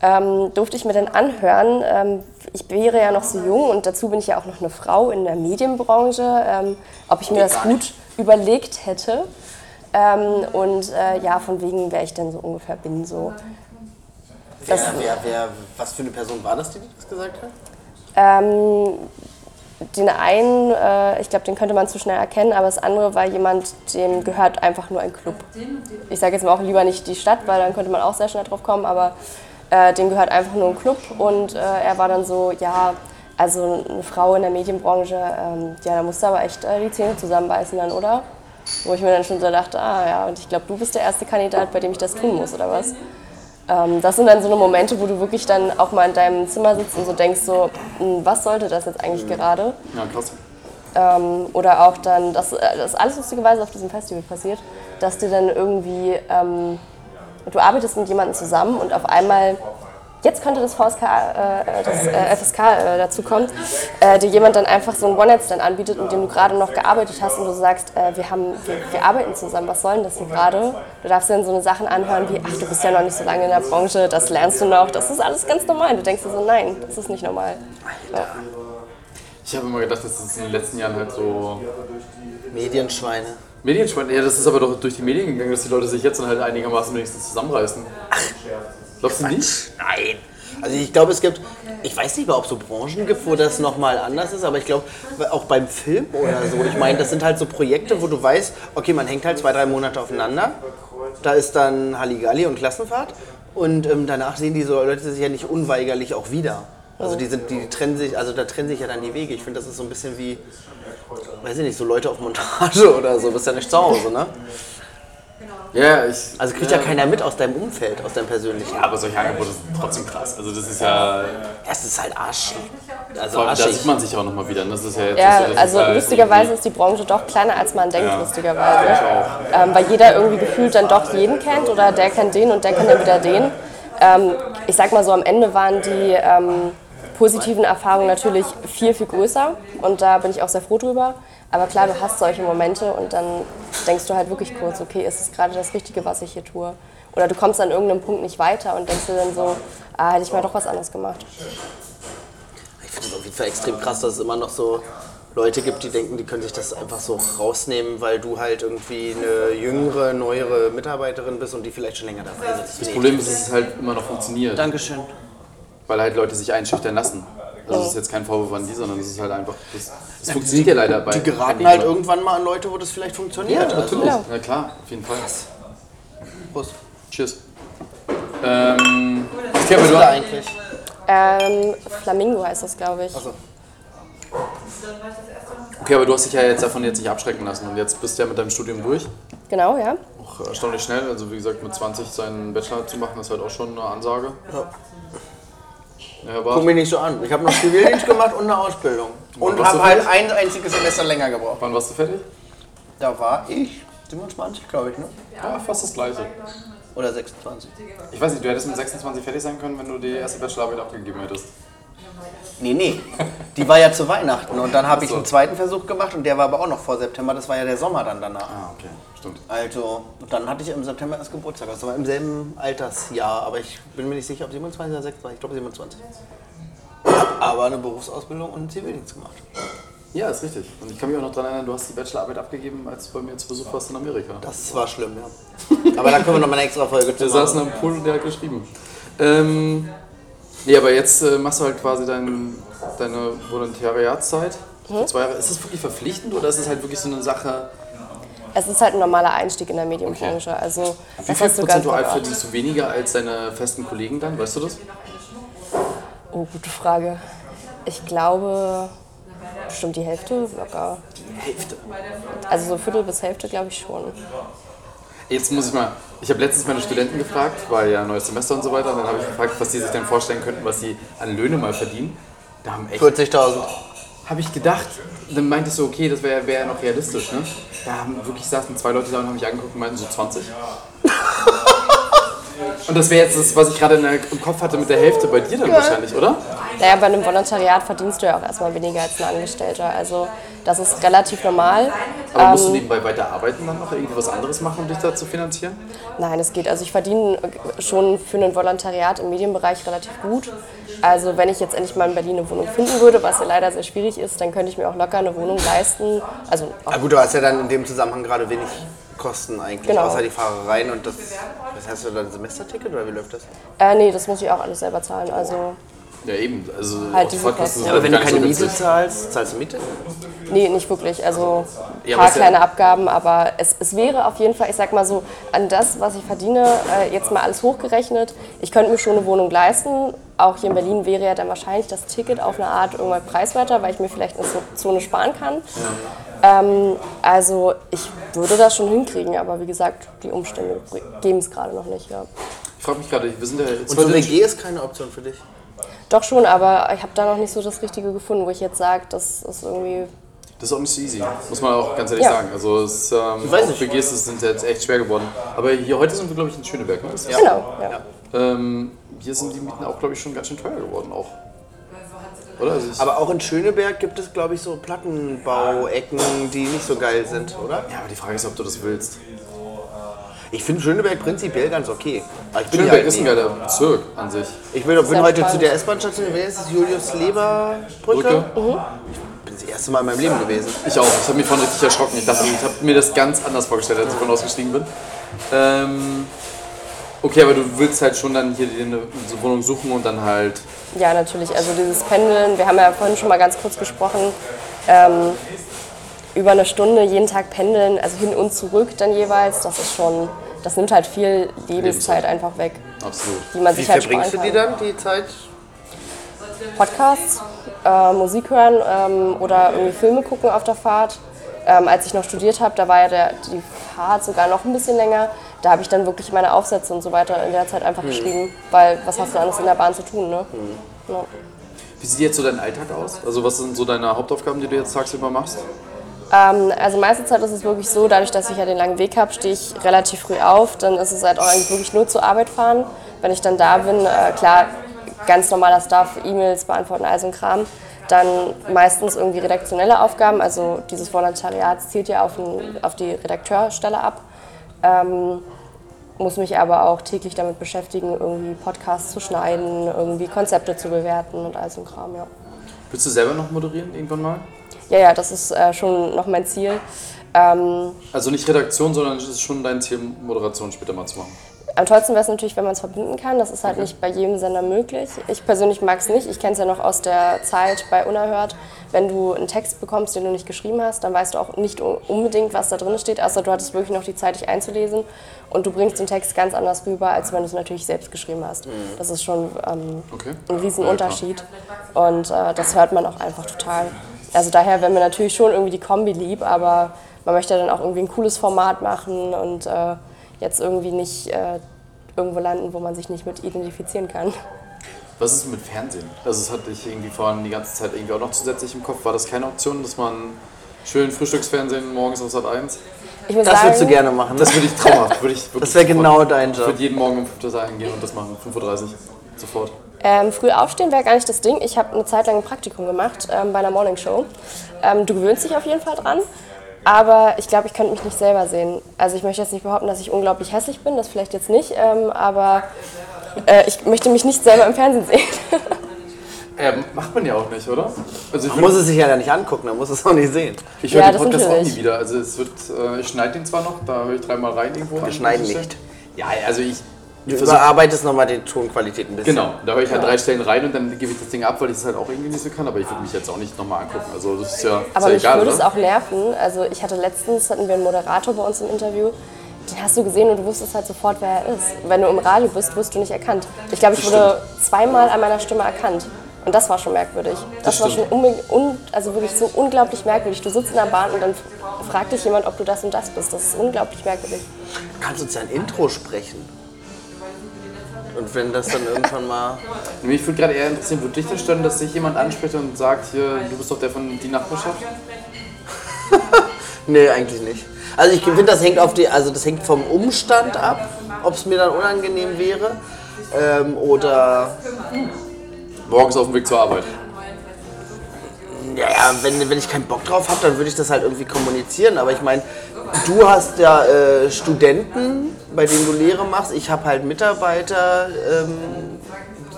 ähm, durfte ich mir dann anhören, ähm, ich wäre ja noch so jung und dazu bin ich ja auch noch eine Frau in der Medienbranche, ähm, ob ich mir das gut überlegt hätte. Ähm, und äh, ja, von wegen, wer ich denn so ungefähr bin. So. Wer, wer, wer, was für eine Person war das, die das gesagt hat? Ähm, den einen, äh, ich glaube, den könnte man zu schnell erkennen, aber das andere war jemand, dem gehört einfach nur ein Club. Ich sage jetzt mal auch lieber nicht die Stadt, weil dann könnte man auch sehr schnell drauf kommen, aber äh, dem gehört einfach nur ein Club und äh, er war dann so, ja, also eine Frau in der Medienbranche, ähm, ja, da musst du aber echt äh, die Zähne zusammenbeißen dann, oder? Wo ich mir dann schon so dachte, ah ja, und ich glaube, du bist der erste Kandidat, bei dem ich das tun muss, oder was? Ähm, das sind dann so eine Momente, wo du wirklich dann auch mal in deinem Zimmer sitzt und so denkst, so, "Hm, was sollte das jetzt eigentlich gerade? Ja, krass. Ähm, oder auch dann, das, äh, das ist alles lustigerweise auf diesem Festival passiert, dass dir dann irgendwie, ähm, du arbeitest mit jemandem zusammen und auf einmal, jetzt könnte das VSK, äh, das äh, FSK äh, dazu kommen, äh, dir jemand dann einfach so ein One-Night-Stand anbietet, mit dem du gerade noch gearbeitet hast und du sagst, äh, wir, haben, wir, wir arbeiten zusammen, was soll denn das denn gerade? Du darfst dir dann so eine Sachen anhören wie, ach, du bist ja noch nicht so lange in der Branche, das lernst du noch, das ist alles ganz normal. Du denkst dir so, nein, das ist nicht normal. Ja. Ich habe immer gedacht, das ist in den letzten Jahren halt so Medienschweine. Medienschwein. Ja, das ist aber doch durch die Medien gegangen, dass die Leute sich jetzt dann halt einigermaßen wenigstens zusammenreißen. Glaubst du nicht? Nein. Also ich glaube, es gibt, ich weiß nicht mal, ob es so Branchen gibt, wo das nochmal anders ist, aber ich glaube, auch beim Film oder so, ich meine, das sind halt so Projekte, wo du weißt, okay, man hängt halt zwei, drei Monate aufeinander, da ist dann Halligalli und Klassenfahrt und ähm, danach sehen die so Leute sich ja nicht unweigerlich auch wieder. Also die, sind, die trennen sich, also da trennen sich ja dann die Wege. Ich finde, das ist so ein bisschen wie, weiß ich nicht, so Leute auf Montage <laughs> oder so, bist ja nicht zu Hause, ne? Ja, ich. Also kriegt ja keiner mit aus deinem Umfeld, aus deinem persönlichen. Aber solche Angebote sind trotzdem krass. Also das ist ja. Es ist halt Arsch. Also Vor allem, da sieht man sich auch nochmal wieder. Das ist ja jetzt Ja, so, also halt lustigerweise ist die Branche doch kleiner, als man denkt, Ja. lustigerweise. Ich auch. Ähm, weil jeder irgendwie gefühlt dann doch jeden kennt oder der kennt den und der kennt dann wieder den. Ähm, ich sag mal so, am Ende waren die ähm, positiven Erfahrungen natürlich viel, viel größer und da bin ich auch sehr froh drüber. Aber klar, du hast solche Momente und dann denkst du halt wirklich kurz, okay, ist es gerade das Richtige, was ich hier tue? Oder du kommst an irgendeinem Punkt nicht weiter und denkst dir dann so, ah, hätte ich mal doch was anderes gemacht. Ich finde es auf jeden Fall extrem krass, dass es immer noch so Leute gibt, die denken, die können sich das einfach so rausnehmen, weil du halt irgendwie eine jüngere, neuere Mitarbeiterin bist und die vielleicht schon länger dabei sind. Das Problem ist, dass es halt immer noch funktioniert. Dankeschön. Weil halt Leute sich einschüchtern lassen. Also es ist jetzt kein Vorwurf an die, sondern es ist halt einfach. Das, das funktioniert ja leider bei. Die geraten halt irgendwann mal an Leute, wo das vielleicht funktioniert. Ja, Also, natürlich. Ja, klar, auf jeden Fall. Prost. Cheers. Ähm, Was du, da eigentlich? Ähm, Flamingo heißt das, glaube ich. Achso. okay, aber du hast dich ja jetzt davon jetzt nicht abschrecken lassen und jetzt bist du ja mit deinem Studium durch. Genau, ja. Auch erstaunlich schnell. Also wie gesagt, mit 20 seinen Bachelor zu machen, ist halt auch schon eine Ansage. Ja. Ja, Guck mich nicht so an. Ich habe noch Zivildienst gemacht und eine Ausbildung. Und habe halt ein einziges Semester länger gebraucht. wann warst du fertig? Da war ich 27, glaube ich, ne? Ja, fast das gleiche. Oder 26. Ich weiß nicht, du hättest mit 26 fertig sein können, wenn du die erste Bachelorarbeit abgegeben hättest. Nee, nee. Die war ja zu Weihnachten und dann habe ich einen zweiten Versuch gemacht und der war aber auch noch vor September. Das war ja der Sommer dann danach. Ah, okay, stimmt. Also, und dann hatte ich im September erst Geburtstag. Das war im selben Altersjahr, aber ich bin mir nicht sicher, ob 27 oder 26. Ich glaube 27. Hab aber eine Berufsausbildung und einen Zivildienst gemacht. Ja, ist richtig. Und ich kann mich auch noch daran erinnern, du hast die Bachelorarbeit abgegeben, als du bei mir zu Besuch warst in Amerika. Das war schlimm, ja. Aber da können wir noch mal eine extra Folge zu Wir saßen machen. am Pool und der hat geschrieben. Ähm, nee, aber jetzt äh, machst du halt quasi dein, deine Volontariatszeit. Für zwei Jahre. Ist das wirklich verpflichtend oder ist es halt wirklich so eine Sache? Es ist halt ein normaler Einstieg in der Medienbranche. Also, Wie das viel hast du ganz prozentual verdienst du weniger als deine festen Kollegen dann? Weißt du das? Oh, gute Frage. Ich glaube, bestimmt die Hälfte locker. Die Hälfte. Also so Viertel bis Hälfte, glaube ich schon. Jetzt muss ich mal, ich habe letztens meine Studenten gefragt, weil ja neues Semester und so weiter, und dann habe ich gefragt, was die sich denn vorstellen könnten, was sie an Löhne mal verdienen. Da haben echt 40.000. habe ich gedacht, dann meinte ich so, okay, das wäre wär noch realistisch, ne? Da haben wirklich saßen zwei Leute da und haben mich angeguckt und meinten so 20. <laughs> Und das wäre jetzt das, was ich gerade im Kopf hatte mit der Hälfte bei dir dann wahrscheinlich, oder? Naja, bei einem Volontariat verdienst du ja auch erstmal weniger als ein Angestellter. Also das ist relativ normal. Aber musst Ähm. du nebenbei weiter arbeiten dann noch irgendwie was anderes machen, um dich da zu finanzieren? Nein, es geht. Also ich verdiene schon für ein Volontariat im Medienbereich relativ gut. Also wenn ich jetzt endlich mal in Berlin eine Wohnung finden würde, was ja leider sehr schwierig ist, dann könnte ich mir auch locker eine Wohnung leisten. Also auch Na gut, du hast ja dann in dem Zusammenhang gerade wenig Kosten eigentlich, Genau. außer die Fahrereien und das. Was hast du dann, ein Semesterticket oder wie läuft das? Äh, nee, das muss ich auch alles selber zahlen. Also, Ja, eben. Also Halt diese Kosten. Ja, Aber wenn du keine so Miete zahlst, zahlst du Miete? nee, nicht wirklich. Also Ja, ein aber paar ist ja- kleine Abgaben, aber es, es wäre auf jeden Fall, ich sag mal so, an das, was ich verdiene, äh, jetzt mal alles hochgerechnet. Ich könnte mir schon eine Wohnung leisten. Auch hier in Berlin wäre ja dann wahrscheinlich das Ticket auf eine Art irgendwann preiswerter, weil ich mir vielleicht eine Zo- Zone sparen kann. Ähm, also ich würde das schon hinkriegen, aber wie gesagt, die Umstände geben es gerade noch nicht. Ja. Ich frage mich gerade, wir sind ja jetzt Und so heute- WG ist keine Option für dich? Doch schon, aber ich habe da noch nicht so das Richtige gefunden, wo ich jetzt sage, das ist irgendwie Das ist auch nicht so easy, muss man auch ganz ehrlich Ja. sagen. Also es, ähm, weiß auch nicht. WGs das sind jetzt echt schwer geworden. Aber hier heute sind wir, glaube ich, in Schöneberg. Ne? Das- Genau, ja. Ähm, hier sind die Mieten auch, glaube ich, schon ganz schön teuer geworden auch. Oder? Also ich, Aber auch in Schöneberg gibt es, glaube ich, so Plattenbauecken, die nicht so geil sind, oder? ja, aber die Frage ist, ob du das willst. Ich finde Schöneberg prinzipiell ganz okay. Aber ich bin Schöneberg hier ist ein halt nie. geiler Bezirk an sich. Ich bin, bin Sehr heute spannend. zu der S-Bahn-Station, wer ist es? Julius Leber Brücke? Brücke. Ich bin das erste Mal in meinem Leben gewesen. Ich auch. Ich habe mich von richtig erschrocken. Ich dachte, ich habe mir das ganz anders vorgestellt, als ich von ausgestiegen bin. Ähm, okay, aber du willst halt schon dann hier eine Wohnung suchen und dann halt. Ja, natürlich. Also dieses Pendeln, wir haben ja vorhin schon mal ganz kurz gesprochen, ähm, über eine Stunde jeden Tag pendeln, also hin und zurück dann jeweils, das ist schon, das nimmt halt viel Lebenszeit einfach weg, Absolut. die man Wie sich halt verbringst du die dann, die Zeit? Podcasts, äh, Musik hören ähm, oder irgendwie Filme gucken auf der Fahrt. Ähm, als ich noch studiert habe, da war ja der, die Fahrt sogar noch ein bisschen länger. da habe ich dann wirklich meine Aufsätze und so weiter in der Zeit einfach geschrieben, weil was hast du alles in der Bahn zu tun, ne? Ja. Wie sieht jetzt so dein Alltag aus? Also was sind so deine Hauptaufgaben, die du jetzt tagsüber machst? Ähm, also meiste Zeit ist es wirklich so, dadurch, dass ich ja den langen Weg habe, stehe ich relativ früh auf. Dann ist es halt auch eigentlich wirklich nur zur Arbeit fahren. Wenn ich dann da bin, äh, klar, ganz normaler Stuff, E-Mails beantworten, all so ein Kram. Dann meistens irgendwie redaktionelle Aufgaben. Also dieses Volontariat zielt ja auf, ein, auf die Redakteurstelle ab. Ähm, muss mich aber auch täglich damit beschäftigen, irgendwie Podcasts zu schneiden, irgendwie Konzepte zu bewerten und all so ein Kram, ja. Willst du selber noch moderieren irgendwann mal? Ja, ja, das ist äh, schon noch mein Ziel. Ähm, Also nicht Redaktion, sondern es ist schon dein Ziel, Moderation später mal zu machen. Am tollsten wäre es natürlich, wenn man es verbinden kann. Das ist halt nicht bei jedem Sender möglich. Ich persönlich mag es nicht. Ich kenne es ja noch aus der Zeit bei Unerhört. Wenn du einen Text bekommst, den du nicht geschrieben hast, dann weißt du auch nicht unbedingt, was da drin steht, außer du hattest wirklich noch die Zeit, dich einzulesen. Und du bringst den Text ganz anders rüber, als wenn du es natürlich selbst geschrieben hast. Das ist schon ähm, Okay. ein Riesenunterschied. Und äh, das hört man auch einfach total. Also daher wäre mir natürlich schon irgendwie die Kombi lieb, aber man möchte dann auch irgendwie ein cooles Format machen und äh, jetzt irgendwie nicht äh, irgendwo landen, wo man sich nicht mit identifizieren kann. Was ist mit Fernsehen? Also das hatte ich irgendwie vorhin die ganze Zeit irgendwie auch noch zusätzlich im Kopf. War das keine Option, dass man schön Frühstücksfernsehen morgens auf Sat 1? Ich muss Das sagen, würdest du gerne machen. Das würde ich traumhaft. Würde ich wirklich Das wäre genau dein Ich Job. würde jeden Morgen um 5 Uhr eingehen und das machen. 5.30 Uhr. Sofort. Ähm, früh aufstehen wäre gar nicht das Ding. Ich habe eine Zeit lang ein Praktikum gemacht ähm, bei einer Morningshow. Ähm, du gewöhnst dich auf jeden Fall dran. Aber ich glaube, ich könnte mich nicht selber sehen. Also ich möchte jetzt nicht behaupten, dass ich unglaublich hässlich bin, das vielleicht jetzt nicht, ähm, aber äh, ich möchte mich nicht selber im Fernsehen sehen. Ja, <laughs> macht man ja auch nicht, oder? Also ich Man muss es sich ja dann nicht angucken, man muss es auch nicht sehen. Ich höre Ja, den das Podcast auch nie wieder. Also es wird, äh, ich schneide den zwar noch, da höre ich dreimal rein irgendwo. Wir schneiden nicht. Ja, also ich. Du ich überarbeitest nochmal die Tonqualität ein bisschen. Genau, da höre ich halt drei Stellen rein und dann gebe ich das Ding ab, weil ich das halt auch irgendwie nicht so kann. Aber ich würde mich jetzt auch nicht nochmal angucken. Also das ist ja, Aber ist ja mich egal, würde es auch nerven. Also ich hatte letztens, hatten wir einen Moderator bei uns im Interview, den hast du gesehen und du wusstest halt sofort, wer er ist. Wenn du im Radio bist, wirst du nicht erkannt. Ich glaube, ich wurde zweimal an meiner Stimme erkannt. Und das war schon merkwürdig. Das, Das war schon stimmt. un also wirklich so unglaublich merkwürdig. Du sitzt in der Bahn und dann fragt dich jemand, ob du das und das bist. Das ist unglaublich merkwürdig. Du kannst uns ja ein Intro sprechen. Und wenn das dann irgendwann mal. Mich würde gerade eher interessieren, würde dich das stören, dass sich jemand anspricht und sagt, hier, du bist doch der von die Nachbarschaft? <laughs> Nee, eigentlich nicht. Also ich finde, das hängt auf die, also das hängt vom Umstand ab, ob es mir dann unangenehm wäre. Ähm, oder Morgens auf dem Weg zur Arbeit. Ja, ja, wenn, wenn ich keinen Bock drauf habe, dann würde ich das halt irgendwie kommunizieren. Aber ich meine, du hast ja äh, Studenten, bei denen du Lehre machst. Ich habe halt Mitarbeiter, ähm,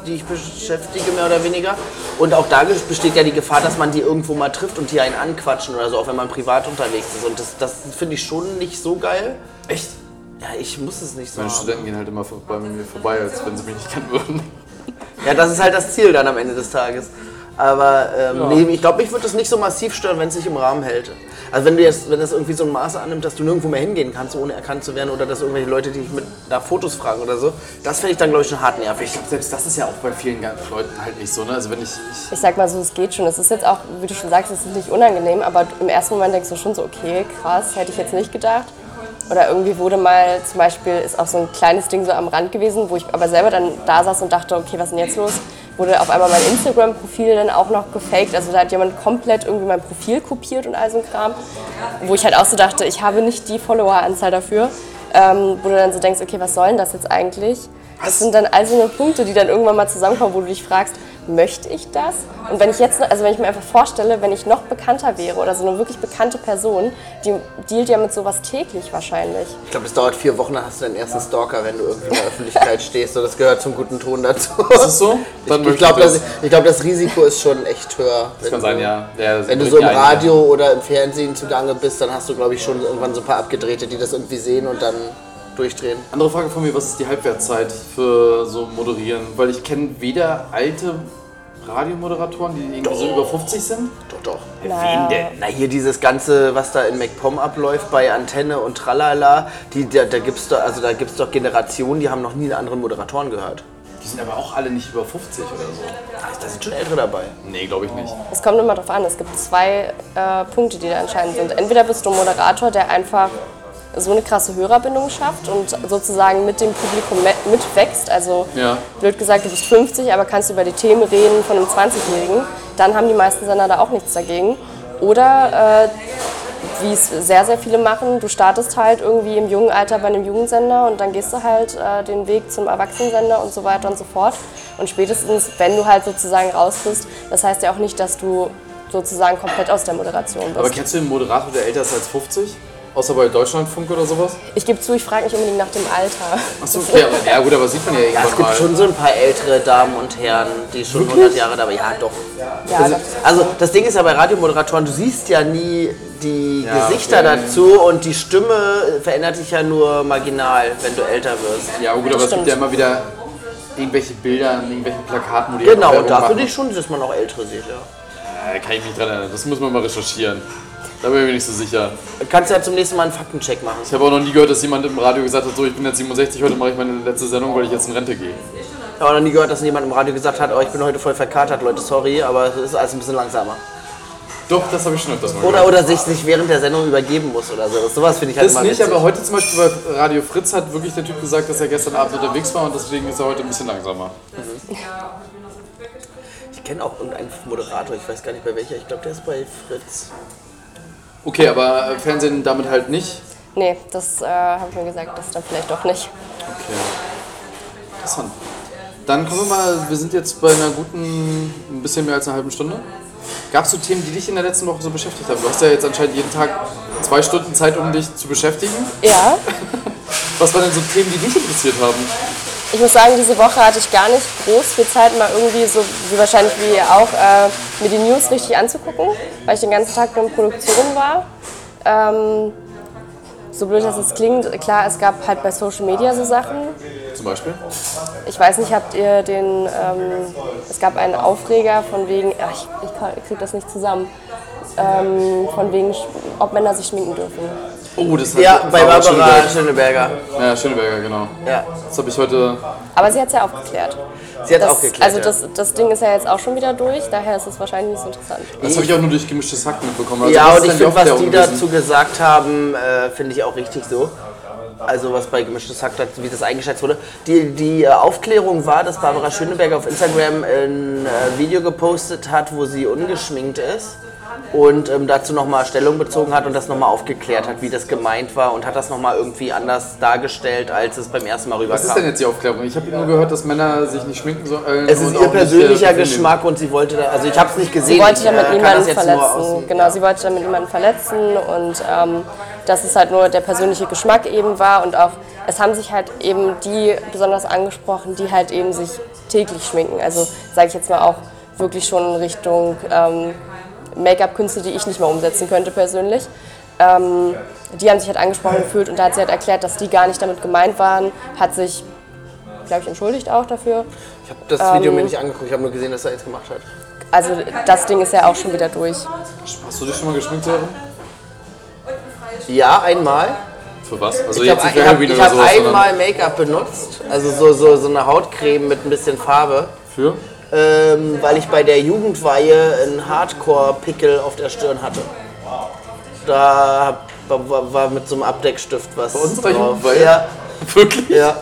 die ich beschäftige, mehr oder weniger. Und auch da besteht ja die Gefahr, dass man die irgendwo mal trifft und die einen anquatschen oder so, auch wenn man privat unterwegs ist. Und das, das finde ich schon nicht so geil. Echt? Ja, ich muss es nicht so. Meine haben. Studenten gehen halt immer vor- bei mir vorbei, als wenn sie mich nicht kennen würden. Ja, das ist halt das Ziel dann am Ende des Tages. Aber ähm, nee, ich glaube, mich würde das nicht so massiv stören, wenn es sich im Rahmen hält. Also wenn du jetzt, wenn das irgendwie so ein Maße annimmt, dass du nirgendwo mehr hingehen kannst, ohne erkannt zu werden, oder dass irgendwelche Leute dich mit nach Fotos fragen oder so, das fände ich dann, glaube ich, schon hart nervig. Ich glaube, selbst das ist ja auch bei vielen Leuten halt nicht so. Ne? Also wenn ich, ich Ich sag mal so, es geht schon. Es ist jetzt auch, wie du schon sagst, es ist nicht unangenehm, aber im ersten Moment denkst du schon so, okay, krass, hätte ich jetzt nicht gedacht. Oder irgendwie wurde mal, zum Beispiel ist auch so ein kleines Ding so am Rand gewesen, wo ich aber selber dann da saß und dachte, okay, was ist denn jetzt los? Wurde auf einmal mein Instagram-Profil dann auch noch gefaked. Also da hat jemand komplett irgendwie mein Profil kopiert und all so ein Kram. Wo ich halt auch so dachte, ich habe nicht die Follower-Anzahl dafür. Ähm, wo du dann so denkst, okay, was soll denn das jetzt eigentlich? Das sind dann all so eine Punkte, die dann irgendwann mal zusammenkommen, wo du dich fragst, möchte ich das? Und wenn ich jetzt, also wenn ich mir einfach vorstelle, wenn ich noch bekannter wäre oder so eine wirklich bekannte Person, die dealt ja mit sowas täglich wahrscheinlich. Ich glaube, es dauert vier Wochen, dann hast du deinen ersten Stalker, wenn du irgendwie in der Öffentlichkeit <laughs> stehst. So, das gehört zum guten Ton dazu. ist es so? Dann Ich möchte glaube, das. das, ich glaub, das Risiko ist schon echt höher. Das kann sein, ja. ja Wenn du so im Radio oder im Fernsehen zugange bist, dann hast du, glaube ich, schon irgendwann so ein paar Abgedrehte, die das irgendwie sehen und dann durchdrehen. Andere Frage von mir, was ist die Halbwertszeit für so Moderieren? Weil ich kenne weder alte Radiomoderatoren, die irgendwie so über 50 sind. Doch, doch. Naja. Na, hier dieses Ganze, was da in MacPom abläuft bei Antenne und Tralala, die, da, da gibt es doch, also da gibt's doch Generationen, die haben noch nie einen anderen Moderatoren gehört. Die sind aber auch alle nicht über 50 oder so. Da sind schon Ältere dabei. Nee, glaube ich nicht. Es kommt immer darauf an, es gibt zwei äh, Punkte, die da entscheidend sind. Entweder bist du ein Moderator, der einfach so eine krasse Hörerbindung schafft und sozusagen mit dem Publikum mitwächst. Also Ja. blöd gesagt, du bist 50, aber kannst über die Themen reden von einem 20-Jährigen, dann haben die meisten Sender da auch nichts dagegen. Oder äh, wie es sehr, sehr viele machen, du startest halt irgendwie im jungen Alter bei einem Jugendsender und dann gehst du halt äh, den Weg zum Erwachsenensender und so weiter und so fort. Und spätestens, wenn du halt sozusagen raus bist, das heißt ja auch nicht, dass du sozusagen komplett aus der Moderation bist. Aber kennst du den Moderator, der älter ist als 50? Außer bei Deutschlandfunk oder sowas? Ich gebe zu, ich frage nicht unbedingt nach dem Alter. Achso, okay, aber, ja gut, aber sieht man ja Ja, irgendwann es gibt mal. schon so ein paar ältere Damen und Herren, die schon 100 Jahre dabei Ja, doch. Ja, Also, das- also das Ding ist ja bei Radiomoderatoren, du siehst ja nie die Ja, Gesichter okay. dazu und die Stimme verändert sich ja nur marginal, wenn du älter wirst. Ja gut, aber es Stimmt. gibt ja immer wieder irgendwelche Bilder an irgendwelchen Plakaten, wo die Genau, Werbung da finde ich schon, dass man auch ältere sieht, ja. Ja, Da kann ich mich dran erinnern. Das muss man mal recherchieren. Da bin ich mir nicht so sicher. Kannst ja zum nächsten Mal einen Faktencheck machen. Ich habe auch noch nie gehört, dass jemand im Radio gesagt hat, so ich bin jetzt 67, heute mache ich meine letzte Sendung, weil ich jetzt in Rente gehe. Ich habe auch noch nie gehört, dass jemand im Radio gesagt hat, oh, ich bin heute voll verkatert, Leute, sorry, aber es ist alles ein bisschen langsamer. Doch, das habe ich schon öfters mal Oder, gehört. oder sich, sich während der Sendung übergeben muss oder so. Sowas finde ich halt Das immer nicht, witzig. aber heute zum Beispiel bei Radio Fritz hat wirklich der Typ gesagt, dass er gestern Abend unterwegs war und deswegen ist er heute ein bisschen langsamer. Ich kenne auch irgendeinen Moderator, ich weiß gar nicht bei welcher, ich glaube, der ist bei Fritz. Okay, aber äh, Fernsehen damit halt nicht. Nee, das äh, habe ich mir gesagt, das dann vielleicht doch nicht. Okay. Interessant. Dann kommen wir mal, wir sind jetzt bei einer guten, ein bisschen mehr als einer halben Stunde. Gab es so Themen, die dich in der letzten Woche so beschäftigt haben? Du hast ja jetzt anscheinend jeden Tag zwei Stunden Zeit, um dich zu beschäftigen. Ja, <laughs> Was waren denn so Themen, die dich interessiert haben? Ich muss sagen, diese Woche hatte ich gar nicht groß viel Zeit, mal irgendwie so, wie wahrscheinlich wie ihr auch, äh, mir die News richtig anzugucken, weil ich den ganzen Tag nur in Produktion war. Ähm, so blöd das jetzt klingt, klar, es gab halt bei Social Media so Sachen. Zum Beispiel? Ich weiß nicht, habt ihr den, ähm, es gab einen Aufreger von wegen, ach, ich, ich krieg das nicht zusammen, ähm, von wegen, ob Männer sich schminken dürfen. Oh, das hat Ja, bei Barbara Schöneberger. Schöneberger. Ja, Schöneberger, genau. Ja, Das habe ich heute. Aber sie hat es ja aufgeklärt. sie hat Das, auch geklärt. also ja. das, das Ding ist ja jetzt auch schon wieder durch, daher ist es wahrscheinlich nicht so interessant. Das habe ich auch nur durch gemischtes Hack mitbekommen. Also ja, was und ich finde, was die gewesen? dazu gesagt haben, äh, finde ich auch richtig so. Also was bei Gemischtes Hack, wie das eingeschätzt wurde. Die, die äh, Aufklärung war, dass Barbara Schöneberger auf Instagram ein äh, Video gepostet hat, wo sie ungeschminkt ist und ähm, dazu nochmal Stellung bezogen hat und das nochmal aufgeklärt hat, wie das gemeint war und hat das nochmal irgendwie anders dargestellt, als es beim ersten Mal rüberkam. Was ist denn jetzt die Aufklärung? Ich habe nur gehört, dass Männer sich nicht schminken sollen. es ist ihr auch nicht, persönlicher äh. Geschmack und sie wollte da, also ich habe es nicht gesehen. Sie wollte damit äh, niemanden verletzen. Genau, sie wollte damit niemanden verletzen und ähm, dass es halt nur der persönliche Geschmack eben war und auch es haben sich halt eben die besonders angesprochen, die halt eben sich täglich schminken. Also sage ich jetzt mal auch wirklich schon in Richtung ähm, Make-up-Künste, die ich nicht mehr umsetzen könnte persönlich. Ähm, die haben sich halt angesprochen gefühlt und da hat sie halt erklärt, dass die gar nicht damit gemeint waren, hat sich, glaube ich, entschuldigt auch dafür. Ich habe das Video Ähm, mir nicht angeguckt, ich habe nur gesehen, dass er eins gemacht hat. Also das Ding ist ja auch schon wieder durch. Hast du dich schon mal geschminkt, Sören? Ja, einmal. Für was? Also Ich habe hab, ich hab einmal Make-up benutzt, also so, so, so eine Hautcreme mit ein bisschen Farbe, Für? Ähm, weil ich bei der Jugendweihe einen Hardcore-Pickel auf der Stirn hatte. Da war, war mit so einem Abdeckstift was Bei unserer drauf. Jugendweihe? Ja, <laughs> Wirklich? ja.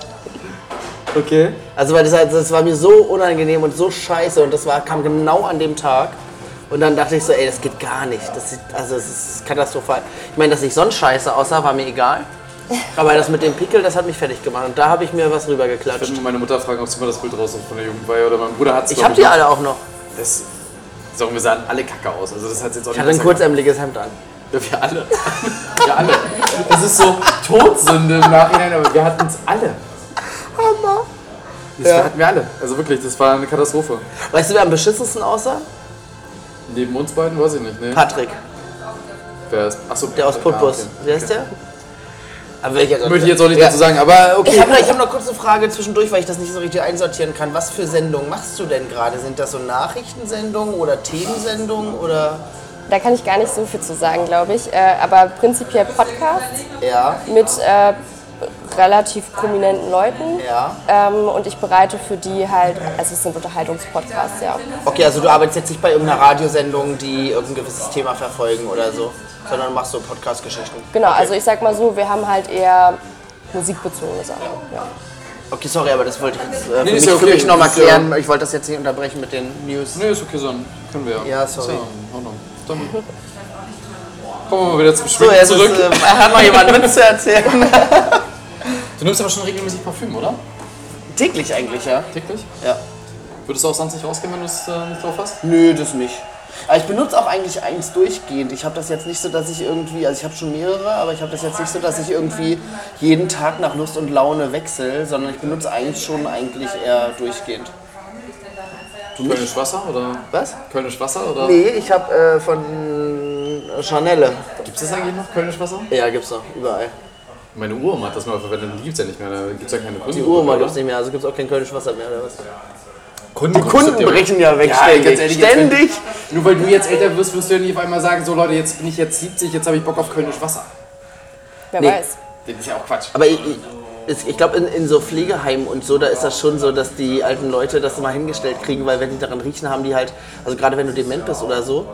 Okay. Also weil das, das war mir so unangenehm und so scheiße und das war, kam genau an dem Tag. Und dann dachte ich so, ey, das geht gar nicht. Das sieht, also es ist katastrophal. Ich meine, dass ich sonst scheiße aussah, war mir egal. Aber das mit dem Pickel, das hat mich fertig gemacht. Und da habe ich mir was Ich rübergeklatscht. würde meine Mutter fragen, ob sie mal das Bild raus von der Jugendweihe oder mein Bruder hat es. Ich habe die alle auch noch. Das, sagen wir, sahen alle kacke aus. Also das hat jetzt auch Ich hatte ein kurzärmeliges Hemd an. Ja, wir alle. <laughs> wir alle. Das ist so Todsünde im Nachhinein, aber wir hatten es alle. Hammer. Das Ja. hatten wir alle. Also wirklich, das war eine Katastrophe. Weißt du, wer am beschissensten aussah? Neben uns beiden weiß ich nicht, ne? Patrick, Wer ist? Achso, der aus Putbus. Wer ist der? Aber ich jetzt auch Möchte ich jetzt auch nicht Ja. dazu sagen, aber okay. Ich habe noch, ich hab noch kurz eine Frage zwischendurch, weil ich das nicht so richtig einsortieren kann. Was für Sendungen machst du denn gerade? Sind das so Nachrichtensendungen oder Themensendungen oder? Da kann ich gar nicht so viel zu sagen, glaube ich. Äh, aber prinzipiell Podcasts Ja. mit äh, relativ prominenten Leuten. Ja. Ähm, und ich bereite für die halt, also es sind Unterhaltungspodcasts, ja. Okay, also du arbeitest jetzt nicht bei irgendeiner Radiosendung, die irgendein gewisses Thema verfolgen oder so, sondern du machst so Podcast-Geschichten. Genau, also ich sag mal so, wir haben halt eher musikbezogene Sachen. Ja. Okay, sorry, aber das wollte ich jetzt äh, Nee, mich, ja für okay. mich nochmal ja- klären. Ich wollte das jetzt nicht unterbrechen mit den News. Nee, ist okay, so können wir Ja, sorry. Ist in Ordnung. Dann kommen wir mal wieder zum So, Schwingen jetzt zurück. ist, äh, hat noch jemand Witz zu erzählen. <laughs> Du nimmst aber schon regelmäßig Parfüm, oder? Täglich eigentlich, ja. Täglich? Ja. Würdest du auch sonst nicht rausgehen, wenn du es äh, nicht drauf hast? Nö, das nicht. Aber ich benutze auch eigentlich eins durchgehend. Ich habe das jetzt nicht so, dass ich irgendwie, also ich habe schon mehrere, aber ich habe das jetzt nicht so, dass ich irgendwie jeden Tag nach Lust und Laune wechsle, sondern ich benutze eins schon eigentlich eher durchgehend. Kölnisch Wasser oder? Was? Kölnisch Wasser oder? Nee, ich habe äh, von Chanel. Gibt es das eigentlich noch, Kölnisch Wasser? Ja, gibt's noch, überall. Meine Uroma hat das mal verwendet, die gibt es ja nicht mehr, da gibt es ja keine Kunden. Die Uhr mal gibt's nicht mehr, also gibt's auch kein Kölnisch Wasser mehr oder was? Kunden, Die Kunden brechen ja weg Ja, ständig. ganz ehrlich, jetzt, ständig. wenn- Nur weil du jetzt älter wirst, wirst du ja nicht auf einmal sagen, so Leute, jetzt bin ich jetzt 70, jetzt habe ich Bock auf Kölnisch Wasser. Wer Nee. weiß. Das ist ja auch Quatsch. Aber ich, ich, ich glaube, in, in so Pflegeheimen und so, da ist das schon so, dass die alten Leute das mal hingestellt kriegen, weil wenn die daran riechen, haben die halt, also gerade wenn du dement bist oder so,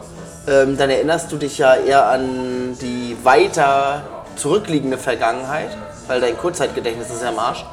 ähm, dann erinnerst du dich ja eher an die weiter zurückliegende Vergangenheit, weil dein Kurzzeitgedächtnis ist ja am Arsch.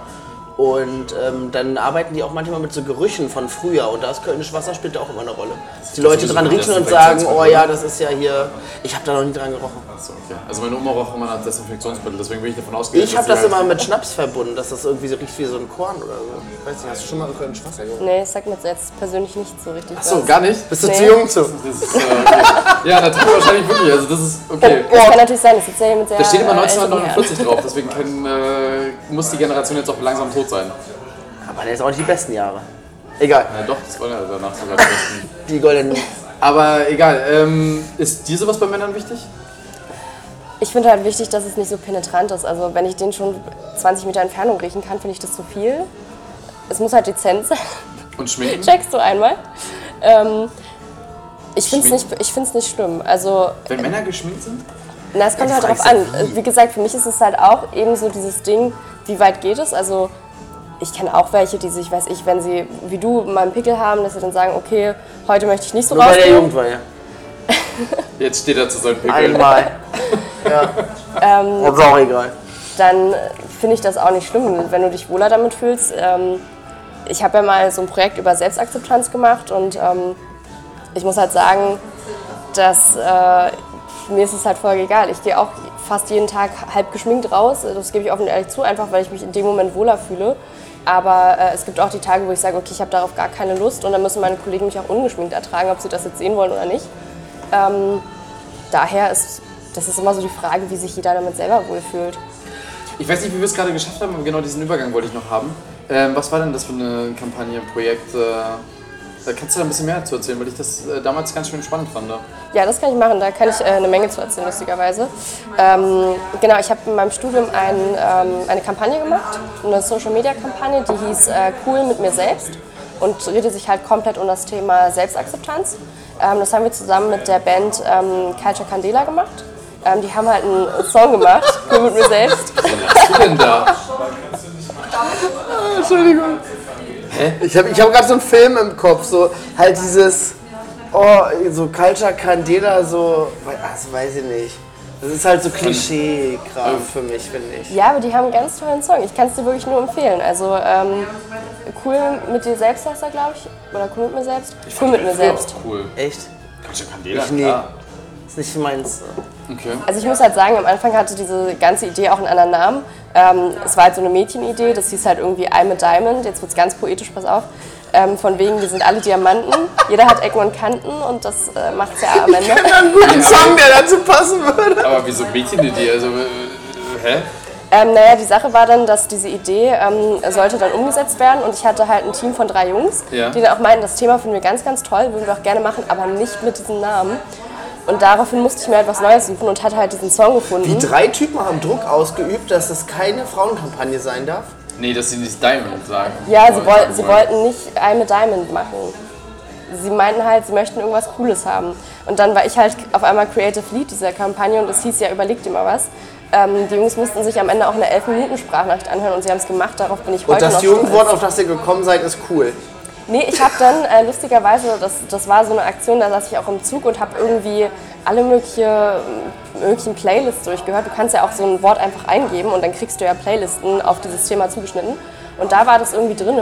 Und ähm, dann arbeiten die auch manchmal mit so Gerüchen von früher und da ist Kölnisch Wasser spielt da auch immer eine Rolle. Dass die Leute sowieso dran riechen und sagen, oh ja, das ist ja hier, ich habe da noch nie dran gerochen. Achso, okay. Also meine Oma roch immer nach Desinfektionsmittel, deswegen bin ich davon ausgegangen, Ich habe das halt- immer mit Schnaps verbunden, dass das irgendwie so riecht wie so ein Korn oder so. Weiß nicht, hast du schon mal ein Kölnisch Wasser gerochen? Nee, ich sag mir jetzt persönlich nicht so richtig Achso, was. gar nicht? Bist du Nee. zu jung zu? Das ist, äh, okay. Ja, natürlich wahrscheinlich wirklich, also das ist okay. Das kann natürlich sein, das ist ja mit sehr Da steht immer äh, älteren Herren. 1949 drauf, deswegen können, äh, muss die Generation jetzt auch langsam tot sein. Aber das ist auch nicht die besten Jahre. Egal, Ja doch, das waren ja danach sogar die besten. die goldenen. Aber egal, ähm, ist dir sowas bei Männern wichtig? Ich finde halt wichtig, dass es nicht so penetrant ist. Also wenn ich den schon 20 Meter Entfernung riechen kann, finde ich das zu viel. Es muss halt dezent sein. Und schminken? <laughs> Checkst du einmal. Ähm, ich finde es nicht, ich find's nicht schlimm. Also Wenn Männer geschminkt sind? Na, es kommt halt drauf an. ja, Wie gesagt, für mich ist es halt auch eben so dieses Ding, wie weit geht es? Also ich kenne auch welche, die sich, weiß ich, wenn sie wie du mal einen Pickel haben, dass sie dann sagen, okay, heute möchte ich nicht so Nur bei der rausgehen. Jugend war ja. Jetzt steht er zu seinem Pickel. Einmal. <laughs> ja. Ähm, Und ist auch egal. Dann finde ich das auch nicht schlimm, wenn du dich wohler damit fühlst. Ähm, ich habe ja mal so ein Projekt über Selbstakzeptanz gemacht und ähm, ich muss halt sagen, dass äh, mir ist es halt voll egal. Ich gehe auch fast jeden Tag halb geschminkt raus. Das gebe ich offen und ehrlich zu, einfach weil ich mich in dem Moment wohler fühle. Aber äh, es gibt auch die Tage, wo ich sage, okay, ich habe darauf gar keine Lust und dann müssen meine Kollegen mich auch ungeschminkt ertragen, ob sie das jetzt sehen wollen oder nicht. Ähm, daher ist das ist immer so die Frage, wie sich jeder damit selber wohlfühlt. Ich weiß nicht, wie wir es gerade geschafft haben, aber genau diesen Übergang wollte ich noch haben. Ähm, was war denn das für eine Kampagne, ein Projekt? Äh, da kannst du da ein bisschen mehr dazu erzählen, weil ich das äh, damals ganz schön spannend fand. Ja, das kann ich machen. Da kann ich äh, eine Menge zu erzählen, lustigerweise. Ähm, genau, ich habe in meinem Studium ein, ähm, eine Kampagne gemacht, eine Social-Media-Kampagne, die hieß äh, Cool mit mir selbst und drehte sich halt komplett um das Thema Selbstakzeptanz. Ähm, das haben wir zusammen mit der Band ähm, Culture Candela gemacht. Ähm, die haben halt einen Song gemacht, Cool mit mir selbst. Was machst du denn da? Entschuldigung. Ich habe ich hab gerade so einen Film im Kopf, so halt dieses, oh, so Culture Candela, so, also weiß ich nicht. Das ist halt so Klischee-Kram für mich, finde ich. Ja, aber die haben einen ganz tollen Song. Ich kann es dir wirklich nur empfehlen. Also ähm, cool mit dir selbst heißt er, glaube ich. Oder cool mit mir selbst. Cool mit mir selbst. Cool. Echt? Du Candela? Ich nee. Klar. Ist nicht meins. Okay. Also ich muss halt sagen, am Anfang hatte diese ganze Idee auch einen anderen Namen. Ähm, es war halt so eine Mädchenidee, das hieß halt irgendwie I'm a Diamond, jetzt wird es ganz poetisch, pass auf. Ähm, von wegen, wir sind alle Diamanten, jeder hat Ecken und Kanten und das äh, macht es ja am Ende. Einen guten Song, der dazu passen würde. Aber wieso Mädchenidee? Also, äh, hä? Ähm, naja, die Sache war dann, dass diese Idee ähm, sollte dann umgesetzt werden und ich hatte halt ein Team von drei Jungs, Ja. die dann auch meinten, das Thema finden wir ganz, ganz toll, würden wir auch gerne machen, aber nicht mit diesem Namen. Und daraufhin musste ich mir etwas Neues suchen und hatte halt diesen Song gefunden. Die drei Typen haben Druck ausgeübt, dass das keine Frauenkampagne sein darf. Nee, dass sie nicht Diamond sagen. Ja, sie, woll sie wollten nicht I'm a Diamond machen. sie meinten halt, sie möchten irgendwas Cooles haben. Und dann war ich halt auf einmal Creative Lead dieser Kampagne und es hieß ja, überlegt dir mal was. Ähm, die Jungs mussten sich am Ende auch eine 11-Minuten-Sprachnachricht anhören und sie haben es gemacht. Darauf bin ich heute Und das Jugendwort, auf das ihr gekommen seid, ist cool. Nee, ich habe dann äh, lustigerweise, das, das war so eine Aktion, da saß ich auch im Zug und habe irgendwie alle mögliche, möglichen Playlists durchgehört. Du kannst ja auch so ein Wort einfach eingeben und dann kriegst du ja Playlisten auf dieses Thema zugeschnitten. Und da war das irgendwie drin.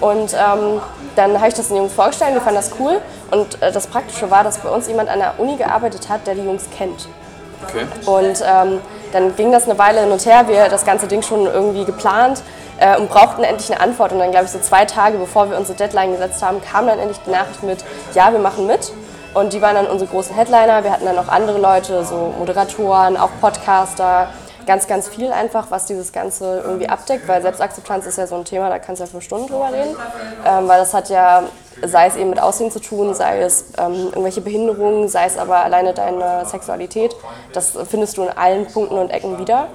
Und ähm, dann habe ich das den Jungs vorgestellt, die fanden das cool. Und äh, das Praktische war, dass bei uns jemand an der Uni gearbeitet hat, der die Jungs kennt. Okay. Und ähm, dann ging das eine Weile hin und her. Wir das ganze Ding schon irgendwie geplant äh, und brauchten endlich eine Antwort. Und dann, glaube ich, so zwei Tage bevor wir unsere Deadline gesetzt haben, kam dann endlich die Nachricht mit: Ja, wir machen mit. Und die waren dann unsere großen Headliner. Wir hatten dann noch andere Leute, so Moderatoren, auch Podcaster. Ganz, ganz viel einfach, was dieses Ganze irgendwie abdeckt, weil Selbstakzeptanz ist ja so ein Thema, da kannst du ja fünf Stunden drüber reden. Ähm, weil das hat ja, sei es eben mit Aussehen zu tun, sei es ähm, irgendwelche Behinderungen, sei es aber alleine deine Sexualität. Das findest du in allen Punkten und Ecken wieder.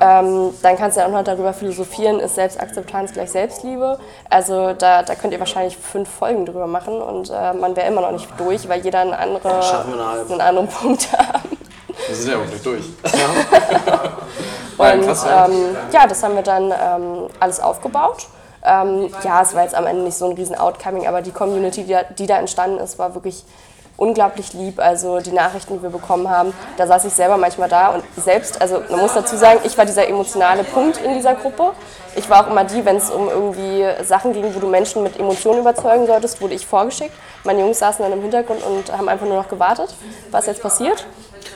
Ähm, dann kannst du ja auch noch darüber philosophieren, ist Selbstakzeptanz gleich Selbstliebe? Also da, da könnt ihr wahrscheinlich fünf Folgen drüber machen und äh, man wäre immer noch nicht durch, weil jeder eine andere, einen anderen Punkt <laughs> hat. Wir sind ja wirklich durch. <laughs> Und ähm, ja, das haben wir dann ähm, alles aufgebaut. Ähm, ja, es war jetzt am Ende nicht so ein riesen Outcoming, aber die Community, die da, die da entstanden ist, war wirklich unglaublich lieb. Also die Nachrichten, die wir bekommen haben, da saß ich selber manchmal da und selbst, also man muss dazu sagen, ich war dieser emotionale Punkt in dieser Gruppe. Ich war auch immer die, wenn es um irgendwie Sachen ging, wo du Menschen mit Emotionen überzeugen solltest, wurde ich vorgeschickt. Meine Jungs saßen dann im Hintergrund und haben einfach nur noch gewartet, was jetzt passiert.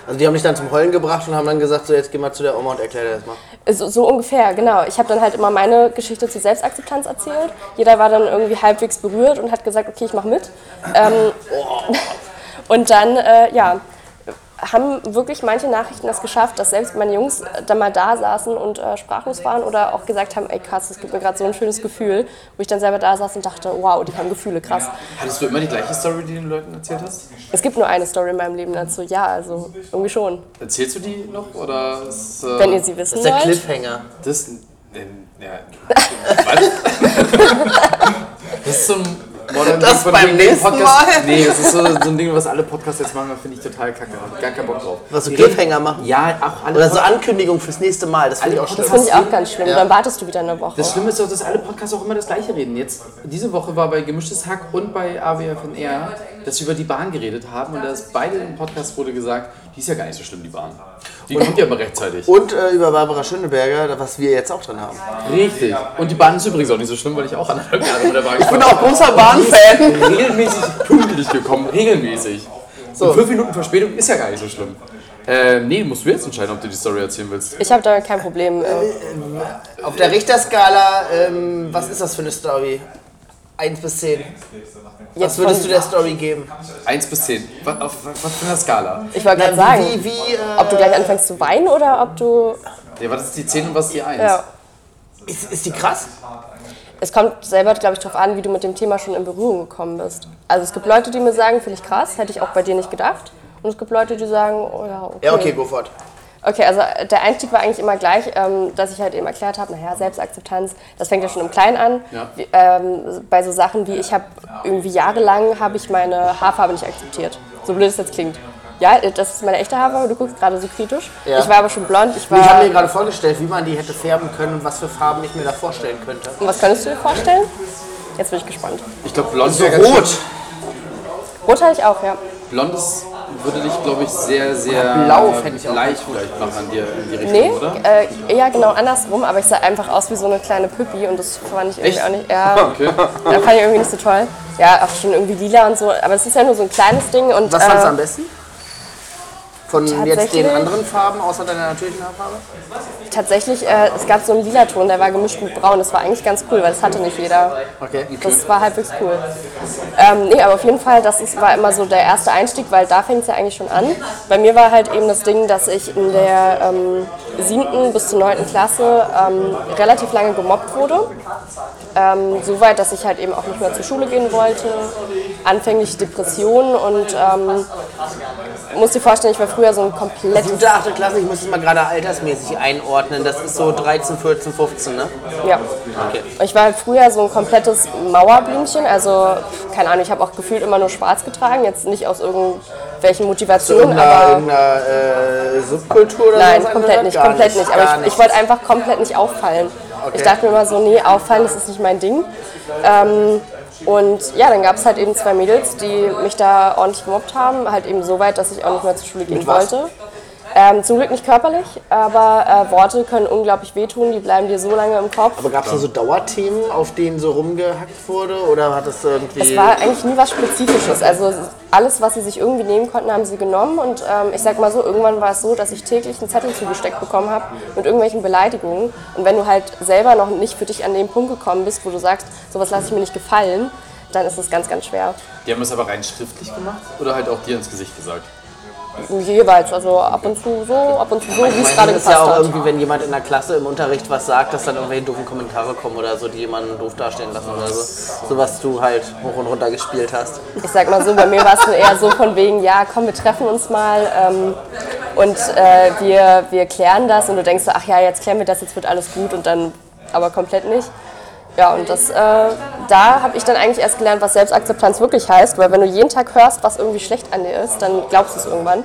Also die haben dich dann zum Heulen gebracht und haben dann gesagt, so jetzt geh mal zu der Oma und erklär dir das mal. So, so ungefähr, genau. Ich habe dann halt immer meine Geschichte zur Selbstakzeptanz erzählt. Jeder war dann irgendwie halbwegs berührt und hat gesagt, okay, ich mache mit. Ähm, <laughs> <laughs> und dann, äh, ja, haben wirklich manche Nachrichten das geschafft, dass selbst meine Jungs dann mal da saßen und äh, sprachlos waren oder auch gesagt haben, ey krass, es gibt mir gerade so ein schönes Gefühl, wo ich dann selber da saß und dachte, wow, die haben Gefühle, krass. Hattest du immer die gleiche Story, die du den Leuten erzählt hast? Es gibt nur eine Story in meinem Leben dazu, ja, also irgendwie schon. Erzählst du die noch? Oder ist, äh, Wenn ihr sie wissen Das ist der wollt. Cliffhanger. Das. ähm, Ja. <laughs> Was? Das ist so ein Modern Das Ding von beim nächsten Podcast. Mal? Nee, das ist so, so ein Ding, was alle Podcasts jetzt machen, finde ich total kacke. Hab ich gar keinen Bock drauf. Was so Cliffhanger machen. Ja, auch alle Oder so Pod- Ankündigung fürs nächste Mal, das finde ich auch Das schlimm. finde ich auch ganz schlimm. Ja. Dann wartest du wieder eine Woche. Das Schlimme ist doch, dass alle Podcasts auch immer das Gleiche reden. Jetzt, diese Woche war bei Gemischtes Hack und bei AWFNR, dass sie über die Bahn geredet haben und dass beide im Podcast wurde gesagt, die ist ja gar nicht so schlimm, die Bahn. Die kommt ja immer rechtzeitig. Und äh, über Barbara Schöneberger, was wir jetzt auch drin haben. Richtig. Und die Bahn ist übrigens auch nicht so schlimm, weil ich auch anderthalb Jahre mit der Bahn Ich bin auch großer Bahnfan. regelmäßig pünktlich gekommen, regelmäßig. So. Und fünf Minuten Verspätung ist ja gar nicht so schlimm. Äh, nee, musst du jetzt entscheiden, ob du die Story erzählen willst. Ich habe da kein Problem. äh, Auf der Richterskala, ähm, was ist das für eine Story? 1 bis 10. Was Jetzt würdest du der Story geben? 1 bis 10. Was, auf was für einer Skala? Ich wollte gerade sagen, wie, wie, äh, ob du gleich anfängst zu weinen oder ob du. Ja, was ist die 10 und was ist die 1? Ja. ist, ist die krass? Es kommt selber, glaube ich, darauf an, wie du mit dem Thema schon in Berührung gekommen bist. Also es gibt Leute, die mir sagen, finde ich krass, hätte ich auch bei dir nicht gedacht. Und es gibt Leute, die sagen, oh ja, okay. Ja, okay, go fort. Okay, also äh, der Einstieg war eigentlich immer gleich, ähm, dass ich halt eben erklärt habe, naja, Selbstakzeptanz, das fängt ja schon im Kleinen an. Ja. Wie, ähm, bei so Sachen wie, ich habe irgendwie jahrelang habe ich meine Haarfarbe nicht akzeptiert. So blöd es jetzt klingt. Ja, äh, das ist meine echte Haarfarbe, du guckst gerade so kritisch. Ja. Ich war aber schon blond, ich Ich habe war... mir gerade vorgestellt, wie man die hätte färben können und was für Farben ich mir da vorstellen könnte. Und was könntest du dir vorstellen? Jetzt bin ich gespannt. Ich glaube, blond So wäre ganz rot. Rot hatte ich auch, ja. Blondes würde dich, glaube ich, sehr, sehr Blau fände ich auch leicht vielleicht machen an dir in die Richtung, Nee, oder? äh, eher genau andersrum, aber ich sah einfach aus wie so eine kleine Püppi und das fand ich irgendwie Echt? auch nicht. Ja, <laughs> Okay. da fand ich irgendwie nicht so toll. Ja, auch schon irgendwie lila und so, aber es ist ja nur so ein kleines Ding und. Was fandst du äh, am besten? Von jetzt den anderen Farben außer deiner natürlichen Haarfarbe? Tatsächlich, äh, es gab so einen lila Ton, der war gemischt mit braun. Das war eigentlich ganz cool, weil das hatte nicht jeder. Okay. Das war halbwegs cool. Ähm, nee, aber auf jeden Fall, das ist, war immer so der erste Einstieg, weil da fängt es ja eigentlich schon an. Bei mir war halt eben das Ding, dass ich in der ähm, siebten bis zur neunten Klasse ähm, relativ lange gemobbt wurde. Ähm, Soweit, dass ich halt eben auch nicht mehr zur Schule gehen wollte. Anfänglich Depressionen und, ähm, musst dir vorstellen, ich war früher so ein komplettes. Siebte, achte Klasse, ich muss es mal gerade altersmäßig einordnen. Das ist so 13, 14, 15, ne? Ja. Okay. Ich war halt früher so ein komplettes Mauerblümchen, also keine Ahnung, ich habe auch gefühlt immer nur schwarz getragen, jetzt nicht aus irgendwelchen Motivationen, Irgendeiner, aber irgendeiner äh, Subkultur oder nein, komplett nicht, komplett nicht. Aber ich, ich wollte einfach komplett nicht auffallen. Okay. Ich dachte mir immer so, nee, auffallen, das ist nicht mein Ding. Ähm, und ja, dann gab es halt eben zwei Mädels, die mich da ordentlich gemobbt haben, halt eben so weit, dass ich auch nicht mehr zur Schule gehen wollte. Ähm, zum Glück nicht körperlich, aber äh, Worte können unglaublich wehtun, die bleiben dir so lange im Kopf. Aber gab es da so Dauerthemen, auf denen so rumgehackt wurde? Oder hat das irgendwie. Es war eigentlich nie was Spezifisches. Also alles, was sie sich irgendwie nehmen konnten, haben sie genommen. Und ähm, ich sag mal so, irgendwann war es so, dass ich täglich einen Zettel zugesteckt bekommen habe mit irgendwelchen Beleidigungen. Und wenn du halt selber noch nicht für dich an den Punkt gekommen bist, wo du sagst, sowas lasse ich mir nicht gefallen, dann ist es ganz, ganz schwer. Die haben es aber rein schriftlich gemacht oder halt auch dir ins Gesicht gesagt? Jeweils, also ab und zu so, ab und zu so, wie es gerade ist es ja gepasst auch hat. irgendwie, wenn jemand in der Klasse im Unterricht was sagt, dass dann irgendwelche doofen Kommentare kommen oder so, die jemanden doof dastehen lassen oder so. So was du halt hoch und runter gespielt hast. Ich sag mal so, bei mir war es eher so von wegen, ja, komm, wir treffen uns mal ähm, und äh, wir, wir klären das und du denkst so, ach ja, jetzt klären wir das, jetzt wird alles gut und dann aber komplett nicht. Ja, und das, äh, da habe ich dann eigentlich erst gelernt, was Selbstakzeptanz wirklich heißt, weil wenn du jeden Tag hörst, was irgendwie schlecht an dir ist, dann glaubst du es irgendwann.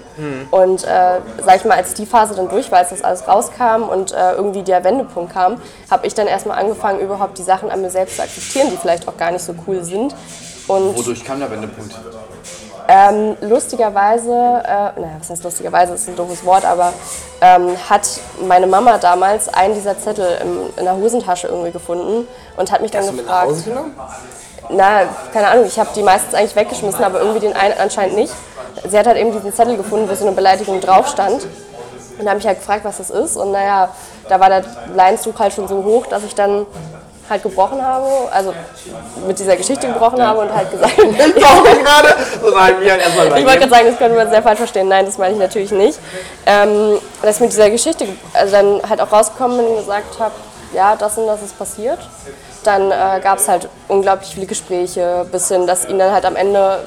Und äh, sag ich mal, als die Phase dann durch war, als das alles rauskam und äh, irgendwie der Wendepunkt kam, habe ich dann erstmal angefangen, überhaupt die Sachen an mir selbst zu akzeptieren, die vielleicht auch gar nicht so cool sind. Und Wodurch kam der Wendepunkt? Ähm, lustigerweise, äh, naja, was heißt lustigerweise, ist ein doofes Wort, aber ähm, hat meine Mama damals einen dieser Zettel im, in der Hosentasche irgendwie gefunden und hat mich dann Hast du mit nach gefragt. Hause? Na, keine Ahnung, ich habe die meistens eigentlich weggeschmissen, aber irgendwie den einen anscheinend nicht. Sie hat halt eben diesen Zettel gefunden, wo so eine Beleidigung drauf stand. Und da habe ich halt gefragt, was das ist. Und naja, da war der Leidensdruck halt schon so hoch, dass ich dann halt gebrochen habe, also mit dieser Geschichte gebrochen habe und halt gesagt, <laughs> gerade? Nein, mir halt ich wollte gerade sagen, das könnte man sehr falsch verstehen. Nein, das meine ich natürlich nicht. Ähm, dass ich mit dieser Geschichte also dann halt auch rausgekommen bin und gesagt habe, ja, das und das ist passiert. Dann äh, gab es halt unglaublich viele Gespräche, bis hin, dass ihnen dann halt am Ende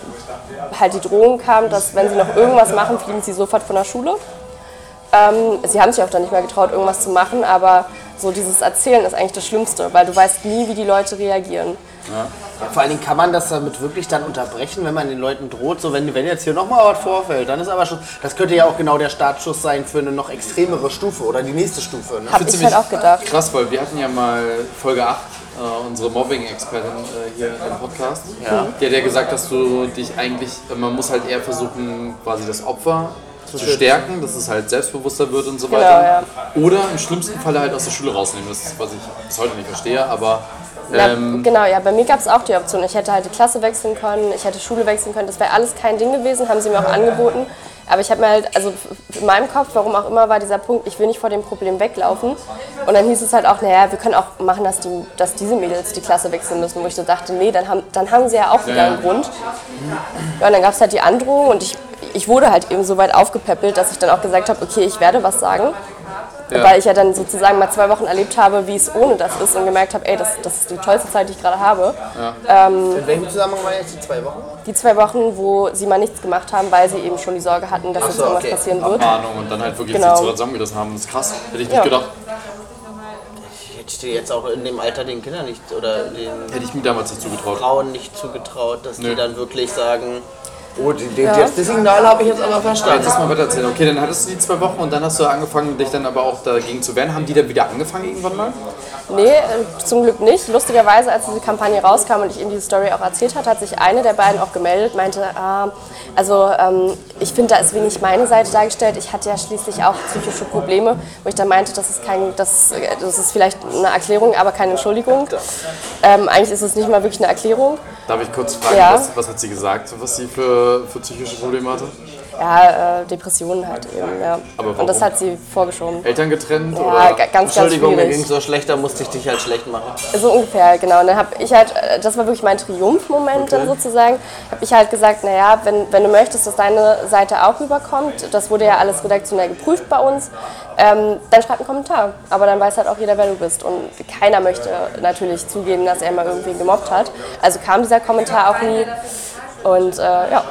halt die Drohung kam, dass wenn sie noch irgendwas machen, fliegen sie sofort von der Schule. Ähm, sie haben sich auch dann nicht mehr getraut, irgendwas zu machen, aber so dieses Erzählen ist eigentlich das Schlimmste, weil du weißt nie, wie die Leute reagieren. Ja, vor allen Dingen kann man das damit wirklich dann unterbrechen, wenn man den Leuten droht. So, wenn, wenn jetzt hier nochmal was vorfällt, dann ist aber schon. Das könnte ja auch genau der Startschuss sein für eine noch extremere Stufe oder die nächste Stufe. Ne? Hab ich halt auch gedacht. Krass, weil wir hatten ja mal Folge 8, äh, unsere Mobbing-Expertin äh, hier im Podcast. Ja. Die hat ja gesagt, dass du dich eigentlich, man muss halt eher versuchen, quasi das Opfer zu stärken, dass es halt selbstbewusster wird und so Genau, weiter. ja. Oder im schlimmsten Falle halt aus der Schule rausnehmen. Das ist, was ich bis heute nicht verstehe, aber Na, ähm, genau, ja, bei mir gab es auch die Option. Ich hätte halt die Klasse wechseln können, ich hätte Schule wechseln können. Das wäre alles kein Ding gewesen, haben sie mir auch angeboten. Aber ich habe mir halt, also in meinem Kopf, warum auch immer, war dieser Punkt, ich will nicht vor dem Problem weglaufen. Und dann hieß es halt auch, naja, wir können auch machen, dass, die, dass diese Mädels die Klasse wechseln müssen. Wo ich so dachte, nee, dann haben, dann haben sie ja auch wieder einen Grund. Ja, und dann gab es halt die Androhung und ich, ich wurde halt eben so weit aufgepäppelt, dass ich dann auch gesagt habe, okay, ich werde was sagen. Ja. Weil ich ja dann sozusagen mal zwei Wochen erlebt habe, wie es ohne das ist und gemerkt habe, ey, das, das ist die tollste Zeit, die ich gerade habe. In welchem Zusammenhang waren jetzt die zwei Wochen? Die zwei Wochen, wo sie mal nichts gemacht haben, weil sie eben schon die Sorge hatten, dass Ach jetzt so, irgendwas okay. passieren wird. Abmahnung und dann halt wirklich Genau. sich zusammengerissen haben. Das ist krass. Hätte ich nicht Ja. gedacht. Hätte ich dir jetzt auch in dem Alter den Kindern nicht oder den Hätte ich mir damals nicht zugetraut. Frauen nicht zugetraut, dass die Nö. dann wirklich sagen, oh, die, die, Ja. das Signal habe ich jetzt aber Aber verstanden. jetzt mal weiter erzählen. Okay, dann hattest du die zwei Wochen und dann hast du angefangen, dich dann aber auch dagegen zu wehren. Haben die dann wieder angefangen irgendwann mal? Nee, äh, zum Glück nicht. Lustigerweise, als diese Kampagne rauskam und ich ihm diese Story auch erzählt hat, hat sich eine der beiden auch gemeldet, meinte, ah, also ähm, ich finde, da ist wenig meine Seite dargestellt. Ich hatte ja schließlich auch psychische Probleme, wo ich dann meinte, das ist, kein, das, das ist vielleicht eine Erklärung, aber keine Entschuldigung. Ähm, eigentlich ist es nicht mal wirklich eine Erklärung. Darf ich kurz fragen, Ja. was, was hat sie gesagt, was sie für, für psychische Probleme hatte? Ja, äh, Depressionen halt eben, ja. Aber Und das warum? hat sie vorgeschoben. Eltern getrennt Ja, oder? ga- ganz, ganz Entschuldigung, mir ging so schlecht, da musste ich dich halt schlecht machen. So ungefähr, genau. Und dann habe ich halt, äh, das war wirklich mein Triumphmoment dann sozusagen, habe ich halt gesagt, naja, wenn, wenn du möchtest, dass deine Seite auch rüberkommt, das wurde ja alles redaktionell geprüft bei uns, ähm, dann schreib einen Kommentar. Aber dann weiß halt auch jeder, wer du bist. Und keiner möchte natürlich zugeben, dass er mal irgendwie gemobbt hat. Also kam dieser Kommentar auch nie. Und äh, ja,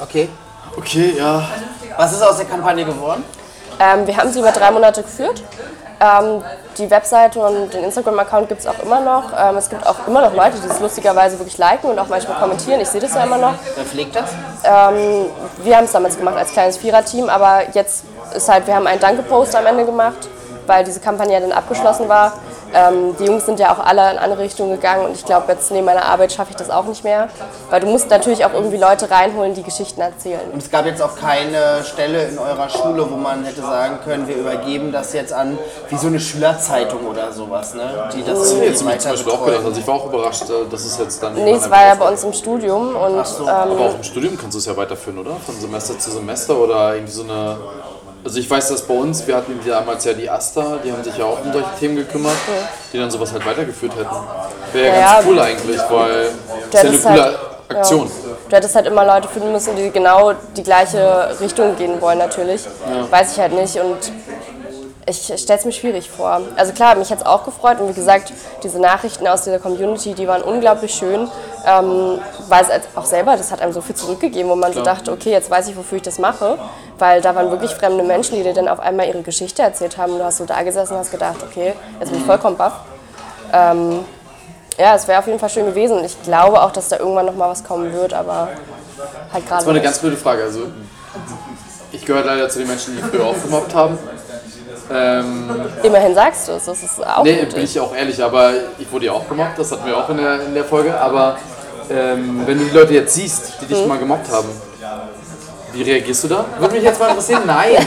Okay. Okay, ja. Was ist aus der Kampagne geworden? Ähm, wir haben sie über drei Monate geführt. Ähm, die Webseite und den Instagram-Account gibt es auch immer noch. Ähm, es gibt auch immer noch Leute, die es lustigerweise wirklich liken und auch manchmal kommentieren. Ich sehe das ja immer noch. Wer pflegt das? Ähm, wir haben es damals gemacht als kleines Viererteam, aber jetzt ist halt, wir haben einen Danke-Post am Ende gemacht, weil diese Kampagne ja dann abgeschlossen war. Ähm, die Jungs sind ja auch alle in andere Richtungen gegangen und ich glaube, jetzt neben meiner Arbeit schaffe ich das auch nicht mehr. Weil du musst natürlich auch irgendwie Leute reinholen, die Geschichten erzählen. Und es gab jetzt auch keine Stelle in eurer Schule, wo man hätte sagen können, wir übergeben das jetzt an wie so eine Schülerzeitung oder sowas, ne? Die das ich mir zum Beispiel auch betreuen. gedacht. Also ich war auch überrascht, äh, dass es jetzt dann. Nee, es war ja bei uns im Studium und ähm, Aber auch im Studium kannst du es ja weiterführen, oder? Von Semester zu Semester oder irgendwie so eine. Also ich weiß, dass bei uns, wir hatten damals ja die Asta, die haben sich ja auch um solche Themen gekümmert, die dann sowas halt weitergeführt hätten. Wäre ja, Ja, ganz ja. cool eigentlich, weil das ist ja eine coole halt- Aktion. Ja. Du hättest halt immer Leute finden müssen, die genau die gleiche Richtung gehen wollen natürlich. Weiß ich halt nicht und ich stelle es mir schwierig vor. Also klar, mich hat es auch gefreut und wie gesagt, diese Nachrichten aus dieser Community, die waren unglaublich schön, ähm, weil es auch selber, das hat einem so viel zurückgegeben, wo man so dachte, okay, jetzt weiß ich, wofür ich das mache, weil da waren wirklich fremde Menschen, die dir dann auf einmal ihre Geschichte erzählt haben und du hast so da gesessen und hast gedacht, okay, jetzt bin ich vollkommen baff. Ähm, ja, es wäre auf jeden Fall schön gewesen und ich glaube auch, dass da irgendwann noch mal was kommen wird, aber halt gerade Das war eine nicht. ganz blöde Frage. Also ich gehöre leider zu den Menschen, die früher auch gemobbt haben. Ähm, Immerhin sagst du es, das ist auch nee, mutig. bin ich auch ehrlich, aber ich wurde ja auch gemobbt, das hatten wir auch in der, in der Folge. Aber ähm, wenn du die Leute jetzt siehst, die dich mal gemobbt haben, wie reagierst du da? Würde mich jetzt mal interessieren. Nein. <laughs>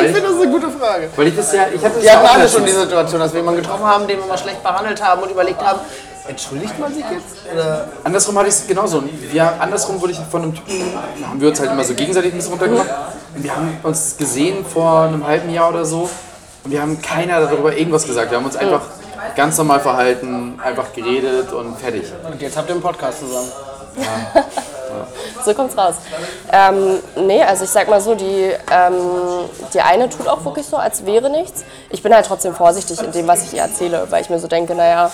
Ich finde das eine gute Frage. Weil ich das ja, ich hatte Wir hatten alle schon die. Situation, dass wir jemanden getroffen haben, den wir mal schlecht behandelt haben und überlegt haben, entschuldigt man sich jetzt? Oder? Andersrum hatte ich es genauso. Wir, andersrum wurde ich von einem Typen, haben wir uns halt immer so gegenseitig ein bisschen runtergemacht. Und wir haben uns gesehen vor einem halben Jahr oder so. Und wir haben keiner darüber irgendwas gesagt. Wir haben uns einfach ganz normal verhalten, einfach geredet und fertig. Und jetzt habt ihr einen Podcast zusammen. <laughs> So kommt's raus. Ähm, nee, also ich sag mal so, die, ähm, die eine tut auch wirklich so, als wäre nichts. Ich bin halt trotzdem vorsichtig in dem, was ich ihr erzähle, weil ich mir so denke, naja.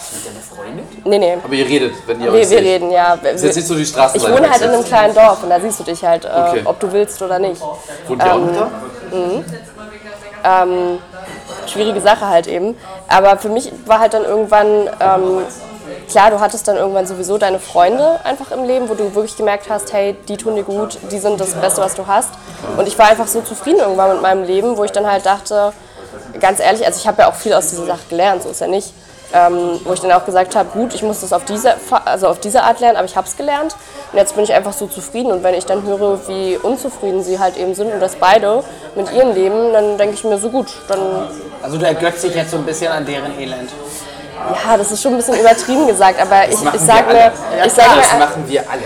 Nee, nee. Aber ihr redet, wenn ihr Wir, euch wir seht. reden, ja. Das ist jetzt nicht so die Straßenseite. Ich wohne halt in einem kleinen Dorf und da siehst du dich halt, äh, Okay. ob du willst oder nicht. Wohnt ihr auch noch da? schwierige Sache halt eben. Aber für mich war halt dann irgendwann, ähm, klar, du hattest dann irgendwann sowieso deine Freunde einfach im Leben, wo du wirklich gemerkt hast, hey, die tun dir gut, die sind das Beste, was du hast. Und ich war einfach so zufrieden irgendwann mit meinem Leben, wo ich dann halt dachte, ganz ehrlich, also ich habe ja auch viel aus dieser Sache gelernt, so ist ja nicht. Ähm, wo ich dann auch gesagt habe, gut, ich muss das auf diese, also auf diese Art lernen, aber ich habe es gelernt. Und jetzt bin ich einfach so zufrieden. Und wenn ich dann höre, wie unzufrieden sie halt eben sind und das beide mit ihrem Leben, dann denke ich mir so gut, dann Also du ergötzt dich jetzt so ein bisschen an deren Elend. Ja, das ist schon ein bisschen übertrieben gesagt, aber ich, machen ich wir sage mir, ich sage Das mir, machen wir alle.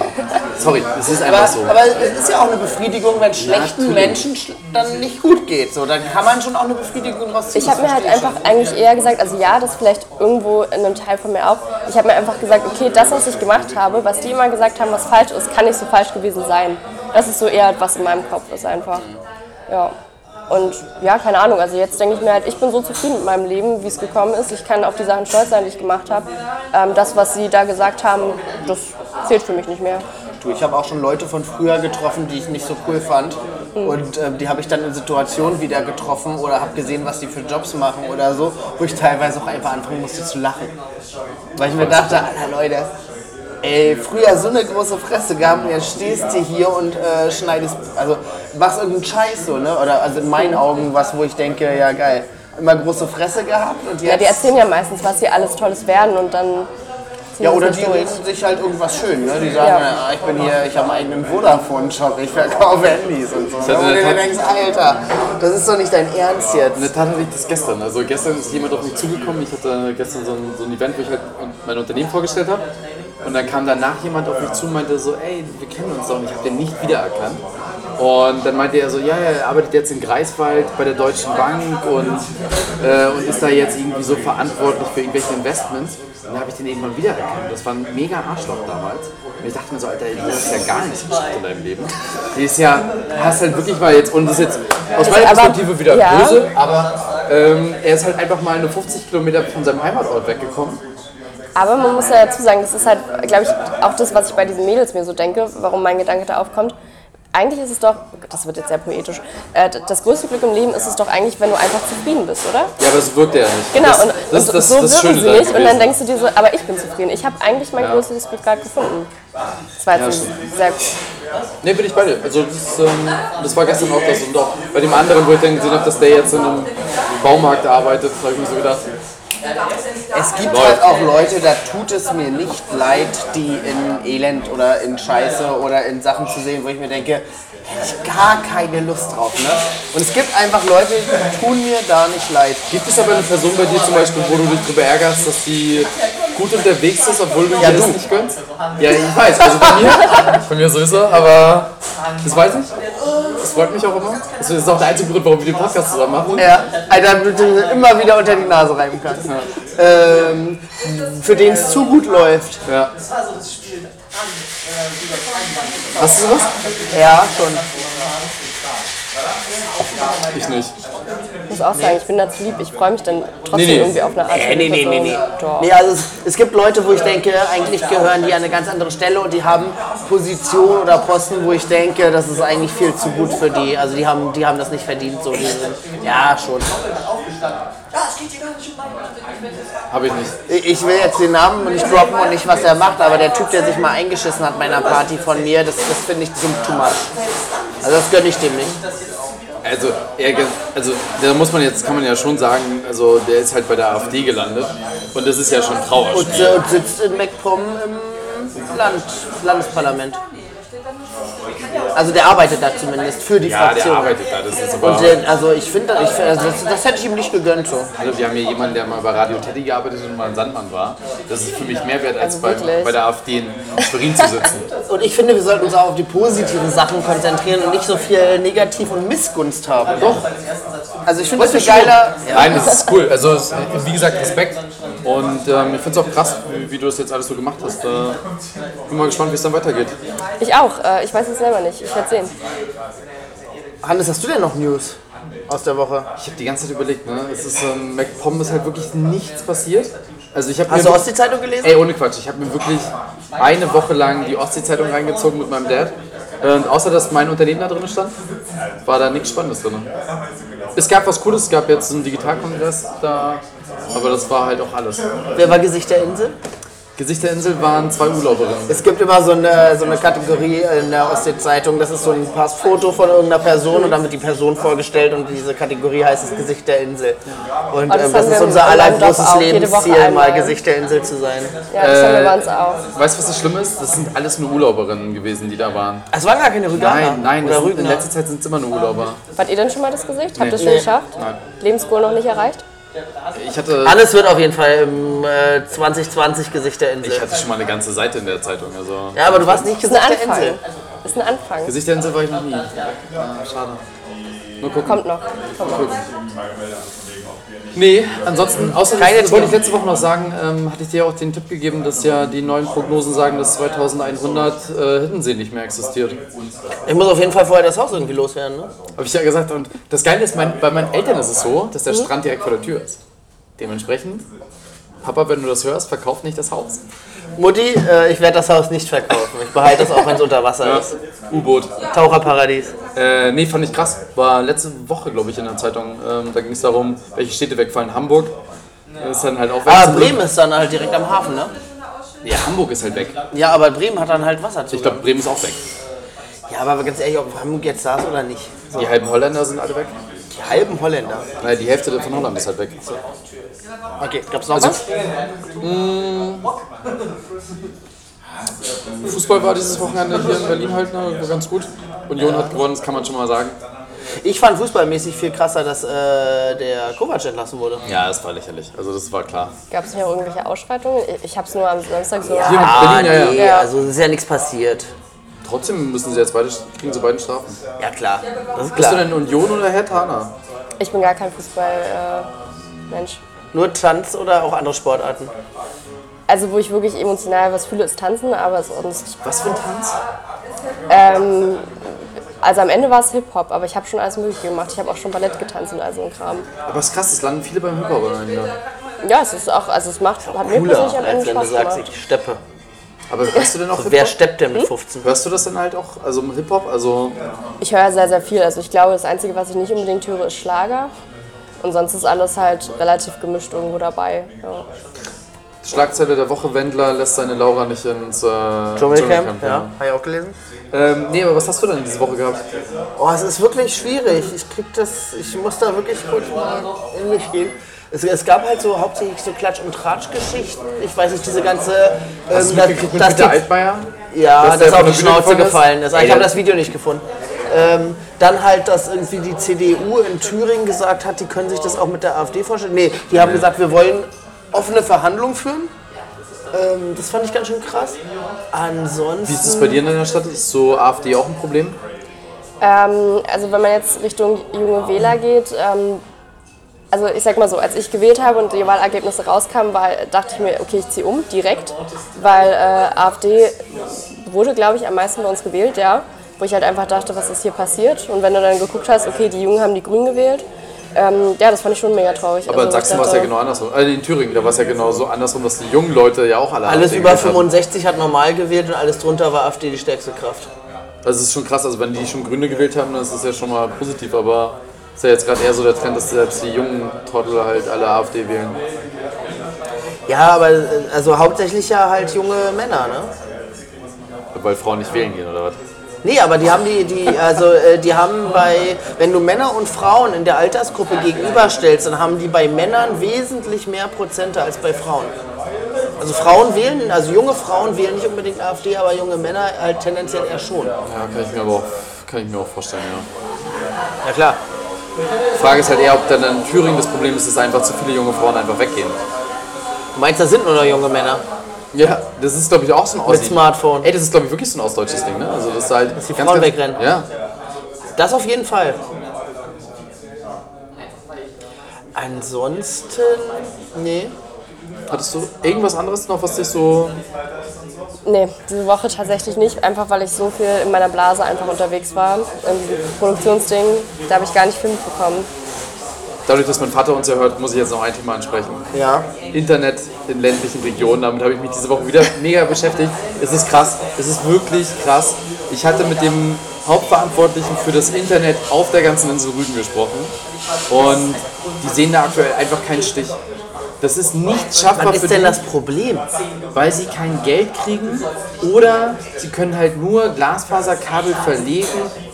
Sorry, es ist einfach Aber, so. aber es ist ja auch eine Befriedigung, wenn schlechten Menschen sch- dann nicht gut geht. So, dann kann man schon auch eine Befriedigung draus ziehen. ich habe mir halt einfach eigentlich eher gesagt, also ja, das vielleicht irgendwo in einem Teil von mir auch. Ich habe mir einfach gesagt, okay, das, was ich gemacht habe, was die immer gesagt haben, was falsch ist, kann nicht so falsch gewesen sein. Das ist so eher was in meinem Kopf ist einfach. Ja. Und ja, keine Ahnung, also jetzt denke ich mir halt, ich bin so zufrieden mit meinem Leben, wie es gekommen ist. Ich kann auf die Sachen stolz sein, die ich gemacht habe. Ähm, das, was sie da gesagt haben, das zählt für mich nicht mehr. Du, ich habe auch schon Leute von früher getroffen, die ich nicht so cool fand. Und ähm, die habe ich dann in Situationen wieder getroffen oder habe gesehen, was die für Jobs machen oder so, wo ich teilweise auch einfach anfangen musste zu lachen. Weil ich mir dachte, Alter Leute, ey, früher so eine große Fresse gehabt und jetzt stehst du hier und äh, schneidest, also machst irgendeinen Scheiß so, ne? Oder also in meinen Augen was, wo ich denke, ja geil, immer große Fresse gehabt und jetzt... Ja, die erzählen ja meistens, was sie alles Tolles werden und dann ziehen Ja, oder die durch. reden sich halt irgendwas schön, ne? Die sagen, Ja. ja. ich bin hier, ich habe einen eigenen Vodafone-Shop, ich verkaufe Handys und so. hat Und in du denkst, Alter, das ist doch nicht dein Ernst In jetzt. der Tat hatte ich das gestern. Also gestern ist jemand auf mich zugekommen. Ich hatte gestern so ein, so ein Event, wo ich halt mein Unternehmen vorgestellt habe. Und dann kam danach jemand auf mich zu und meinte so, ey, wir kennen uns doch und ich habe den nicht wiedererkannt. Und dann meinte er so, ja, er arbeitet jetzt in Greifswald bei der Deutschen Bank und, äh, und ist da jetzt irgendwie so verantwortlich für irgendwelche Investments. Und dann habe ich den irgendwann wiedererkannt. Das war ein mega Arschloch damals. Und ich dachte mir so, Alter, das ist ja gar nichts geschafft in deinem Leben. Die ist ja, hast halt wirklich mal jetzt, und das ist jetzt aus meiner Perspektive wieder ja. böse, aber ähm, er ist halt einfach mal nur 50 Kilometer von seinem Heimatort weggekommen. Aber man muss ja dazu sagen, das ist halt, glaube ich, auch das, was ich bei diesen Mädels mir so denke, warum mein Gedanke da aufkommt. Eigentlich ist es doch, das wird jetzt sehr poetisch, äh, das größte Glück im Leben ist es doch eigentlich, wenn du einfach zufrieden bist, oder? Ja, aber so wirkt ja nicht. Genau, das, und, das, und das, so das wirken sie nicht und dann denkst du dir so, aber ich bin zufrieden. Ich habe eigentlich mein Ja. größtes Glück gerade gefunden. Das war jetzt Ja, sehr Nee, bin ich bei dir. Also das, ähm, das war gestern auch das und auch bei dem anderen, wo ich dann gesehen habe, dass der jetzt in einem Baumarkt arbeitet, habe ich mir so gedacht, Es gibt Läuft. halt auch Leute, da tut es mir nicht leid, die in Elend oder in Scheiße oder in Sachen zu sehen, wo ich mir denke, hätte ich gar keine Lust drauf. Ne? Und es gibt einfach Leute, die tun mir da nicht leid. gibt es aber eine Person bei dir zum Beispiel, wo du dich darüber ärgerst, dass die gut unterwegs ist, obwohl du Ja, dir das nicht gönnst? Ja, ich weiß, also bei mir, <laughs> bei mir sowieso, aber das weiß ich. Das freut mich auch immer. Das ist auch der einzige Grund, warum wir den Podcast zusammen machen. Ja, Alter, damit du mir immer wieder unter die Nase reiben kannst. Ähm, für den es zu gut läuft. Ja. Hast du sowas? Ja, schon. Ich nicht. Ich muss auch sagen, ich bin da zu lieb. Ich freue mich dann trotzdem Nee, nee. irgendwie auf eine Art. Nee, nee, nee, nee, nee. Nee, also es, es gibt Leute, wo ich denke, eigentlich gehören die an eine ganz andere Stelle und die haben Position oder Posten, wo ich denke, das ist eigentlich viel zu gut für die. Also die haben, die haben das nicht verdient. So. Die sind, ja, schon. Habe ich nicht. Ich ich will jetzt den Namen nicht droppen und nicht, was er macht, aber der Typ, der sich mal eingeschissen hat bei einer Party von mir, das, das finde ich zum too much. Also das gönne ich dem nicht. Also, er, also da muss man jetzt, kann man ja schon sagen, also der ist halt bei der AfD gelandet und das ist ja schon Trauer. Und, äh, und sitzt in MacPom im Land, Landesparlament. Also der arbeitet da zumindest für die Ja, der Fraktion. arbeitet da, das ist aber... Und äh, also ich finde, ich find, also das, das hätte ich ihm nicht gegönnt so. Also wir haben hier jemanden, der mal bei Radio Teddy gearbeitet und mal ein Sandmann war. Das ist für mich mehr wert, als Also bei, bei der AfD in Schwerin zu sitzen. <laughs> Und ich finde, wir sollten uns auch auf die positiven Sachen konzentrieren und nicht so viel Negativ und Missgunst haben. Doch. Also ich finde das ein geiler. Nein, das ist cool. Also wie gesagt, Respekt. Und ähm, ich finde es auch krass, wie, wie du das jetzt alles so gemacht hast. Äh, bin mal gespannt, wie es dann weitergeht. Ich auch. Äh, ich weiß es selber nicht. Ich werde sehen. Hannes, hast du denn noch News aus der Woche? Ich habe die ganze Zeit überlegt, ne? Es ist, ähm, MacPom ist halt wirklich nichts passiert. Also ich habe Hast du Ostsee-Zeitung gelesen? Ey, ohne Quatsch, ich habe mir wirklich eine Woche lang die Ostsee-Zeitung reingezogen mit meinem Dad. Und außer dass mein Unternehmen da drin stand, war da nichts Spannendes drin. Es gab was Cooles, es gab jetzt einen Digitalkongress da, aber das war halt auch alles. Wer war Gesicht der Insel? Gesicht der Insel waren zwei Urlauberinnen. Es gibt immer so eine, so eine Kategorie in der Ostsee-Zeitung, das ist so ein Passfoto von irgendeiner Person und dann wird die Person vorgestellt und diese Kategorie heißt das Gesicht der Insel. Und Oh, das ähm, das ist unser aller großes Lebensziel, mal. Gesicht der Insel zu sein. Ja, das haben wir bei uns auch. Weißt du, was das Schlimme ist? Das sind alles nur Urlauberinnen gewesen, die da waren. Es waren gar keine Rüganer. Nein, nein, oder sind, in letzter Zeit sind es immer nur Urlauber. Wart ihr denn schon mal das Gesicht? Habt ihr es Nee. schon geschafft? Nein. Lebensgoal noch nicht erreicht? Ich hatte, Hannes wird auf jeden Fall im äh, 2020 Gesicht der Insel. ich hatte schon mal eine ganze Seite in der Zeitung. Also ja, aber du warst nicht Das ist ein Gesicht der Anfang. Insel. Das ist ein Anfang. Gesicht der Insel war ich noch nie. Ah, schade. Mal gucken. Kommt noch. Kommt noch. Nee, ansonsten, außer das wollte ich letzte Woche noch sagen, ähm, hatte ich dir auch den Tipp gegeben, dass ja die neuen Prognosen sagen, dass 2100 äh, Hiddensee nicht mehr existiert. Ich muss auf jeden Fall vorher das Haus irgendwie loswerden. Ne? Habe ich ja gesagt. Und das Geile ist, mein, bei meinen Eltern ist es so, dass der Strand direkt vor der Tür ist. Dementsprechend, Papa, wenn du das hörst, verkauf nicht das Haus. Mutti, äh, ich werde das Haus nicht verkaufen. Ich behalte es auch, wenn es unter Wasser ist. U-Boot. Taucherparadies. Äh, nee, fand ich krass. War letzte Woche, glaube ich, in der Zeitung. Ähm, da ging es darum, welche Städte wegfallen. Hamburg ist dann halt auch weg. Aber Glück. Bremen ist dann halt direkt am Hafen, ne? Ja, Hamburg ist halt weg. Ja, aber Bremen hat dann halt Wasser Ich glaube, Bremen ist auch weg. Ja, aber ganz ehrlich, ob Hamburg jetzt saß oder nicht. So. Die halben Holländer sind alle weg. Die halben Holländer. Naja, die Hälfte von Holland ist halt weg. Okay, gab's noch Also- was? Fußball war dieses Wochenende hier in Berlin halt ne, war ganz gut. Union hat gewonnen, das kann man schon mal sagen. Ich fand fußballmäßig viel krasser, dass äh, der Kovac entlassen wurde. Ja, das war lächerlich. Also das war klar. Gab es nicht auch irgendwelche Ausschreitungen? Ich habe es nur am Samstag so. Hier in Ah, Berlin, ja, ja. nee, Ja. also es ist ja nichts passiert. Trotzdem müssen sie jetzt beide, kriegen sie beiden Strafen. Ja, klar. Das ist Bist du klar. denn Union oder Herr Tana? Ich bin gar kein Fußball-Mensch. Nur Tanz oder auch andere Sportarten? also, wo ich wirklich emotional was fühle, ist Tanzen, aber sonst. Was für ein Tanz? Ähm, also, am Ende war es Hip-Hop, aber ich habe schon alles Mögliche gemacht. Ich habe auch schon Ballett getanzt und all so ein Kram. Aber es ist krass, es landen viele beim Hip-Hop am Ende. Ja, es ist auch, also es macht, hat mir Cooler, persönlich am Ende als wenn du Spaß sagst, gemacht. ich steppe. Aber hörst du denn auch Wer Hip-Hop? steppt denn mit 15? Hörst du das denn halt auch, also im Hip-Hop? Also, Ich höre sehr, sehr viel. Also ich glaube, das Einzige, was ich nicht unbedingt höre, ist Schlager. Und sonst ist alles halt relativ gemischt irgendwo dabei. Ja. Schlagzeile der Woche, Wendler lässt seine Laura nicht ins äh, Dschungelcamp, ja. Habe ich auch gelesen. Ähm, nee, aber was hast du denn diese Woche gehabt? Oh, es ist wirklich schwierig. Ich krieg das, ich muss da wirklich kurz mal in mich gehen. Es, es gab halt so hauptsächlich so Klatsch- und Tratsch-Geschichten. Ich weiß nicht, diese ganze. Hast du Ähm, mitgekriegt mit dass Peter die- Altmaier? Ja, Dass das der auf der die Schnauze gefallen ist? gefallen ist. Ey, Ich habe der- das Video nicht gefunden. Ähm, dann halt, dass irgendwie die CDU in Thüringen gesagt hat, die können sich das auch mit der AfD vorstellen. Nee, die haben gesagt, wir wollen offene Verhandlungen führen. Ähm, das fand ich ganz schön krass. Ansonsten. Wie ist es bei dir in deiner Stadt? Ist so AfD auch ein Problem? Ähm, also wenn man jetzt Richtung junge Wähler geht, ähm, also ich sag mal so, als ich gewählt habe und die Wahlergebnisse rauskamen, war, dachte ich mir, okay, ich ziehe um, direkt, weil äh, AfD wurde, glaube ich, am meisten bei uns gewählt, ja. Wo ich halt einfach dachte, was ist hier passiert? Und wenn du dann geguckt hast, okay, die Jungen haben die Grünen gewählt, ähm, ja, das fand ich schon mega traurig. Aber in Also, ich Sachsen war es ja genau andersrum. Also in Thüringen, da war es ja genau so andersrum, dass die jungen Leute ja auch alle Alles AfD über gewählt haben. 65 hat normal gewählt und alles drunter war AfD die stärkste Kraft. Also es ist schon krass, also wenn die schon Grüne gewählt haben, dann ist das ja schon mal positiv, aber ist ja jetzt gerade eher so der Trend, dass selbst die jungen Trottel halt alle AfD wählen. Ja, aber äh, also hauptsächlich ja halt junge Männer, ne? Weil Frauen nicht wählen gehen oder was? Nee, aber die haben die, die, also äh, die haben bei, wenn du Männer und Frauen in der Altersgruppe gegenüberstellst, dann haben die bei Männern wesentlich mehr Prozente als bei Frauen. Also Frauen wählen, also junge Frauen wählen nicht unbedingt AfD, aber junge Männer halt tendenziell eher schon. Ja, kann ich mir aber auch, kann ich mir auch vorstellen, ja. Ja klar. Die Frage ist halt eher, ob dann in Thüringen das Problem ist, dass einfach zu viele junge Frauen einfach weggehen. Du meinst, da sind nur noch junge Männer Ja, das ist glaube ich auch so ein mit Aussie. Smartphone. Ey, das ist glaube ich wirklich so ein ostdeutsches Ding, ne? Also das ist halt. die Frauen wegrennen. Ja. Das auf jeden Fall. Ansonsten, nee. Hattest du irgendwas anderes noch, was dich so. Nee, diese Woche tatsächlich nicht, einfach weil ich so viel in meiner Blase einfach unterwegs war. Im Produktionsding, da habe ich gar nicht viel mitbekommen. Dadurch, dass mein Vater uns ja hört, muss ich jetzt noch ein Thema ansprechen. Ja. Internet in ländlichen Regionen. Damit habe ich mich diese Woche wieder <laughs> mega beschäftigt. Es ist krass. Es ist wirklich krass. Ich hatte mit dem Hauptverantwortlichen für das Internet auf der ganzen Insel Rügen gesprochen. Und die sehen da aktuell einfach keinen Stich. Das ist nicht schaffbar Was ist denn das Problem? weil sie kein Geld kriegen oder sie können halt nur Glasfaserkabel verlegen,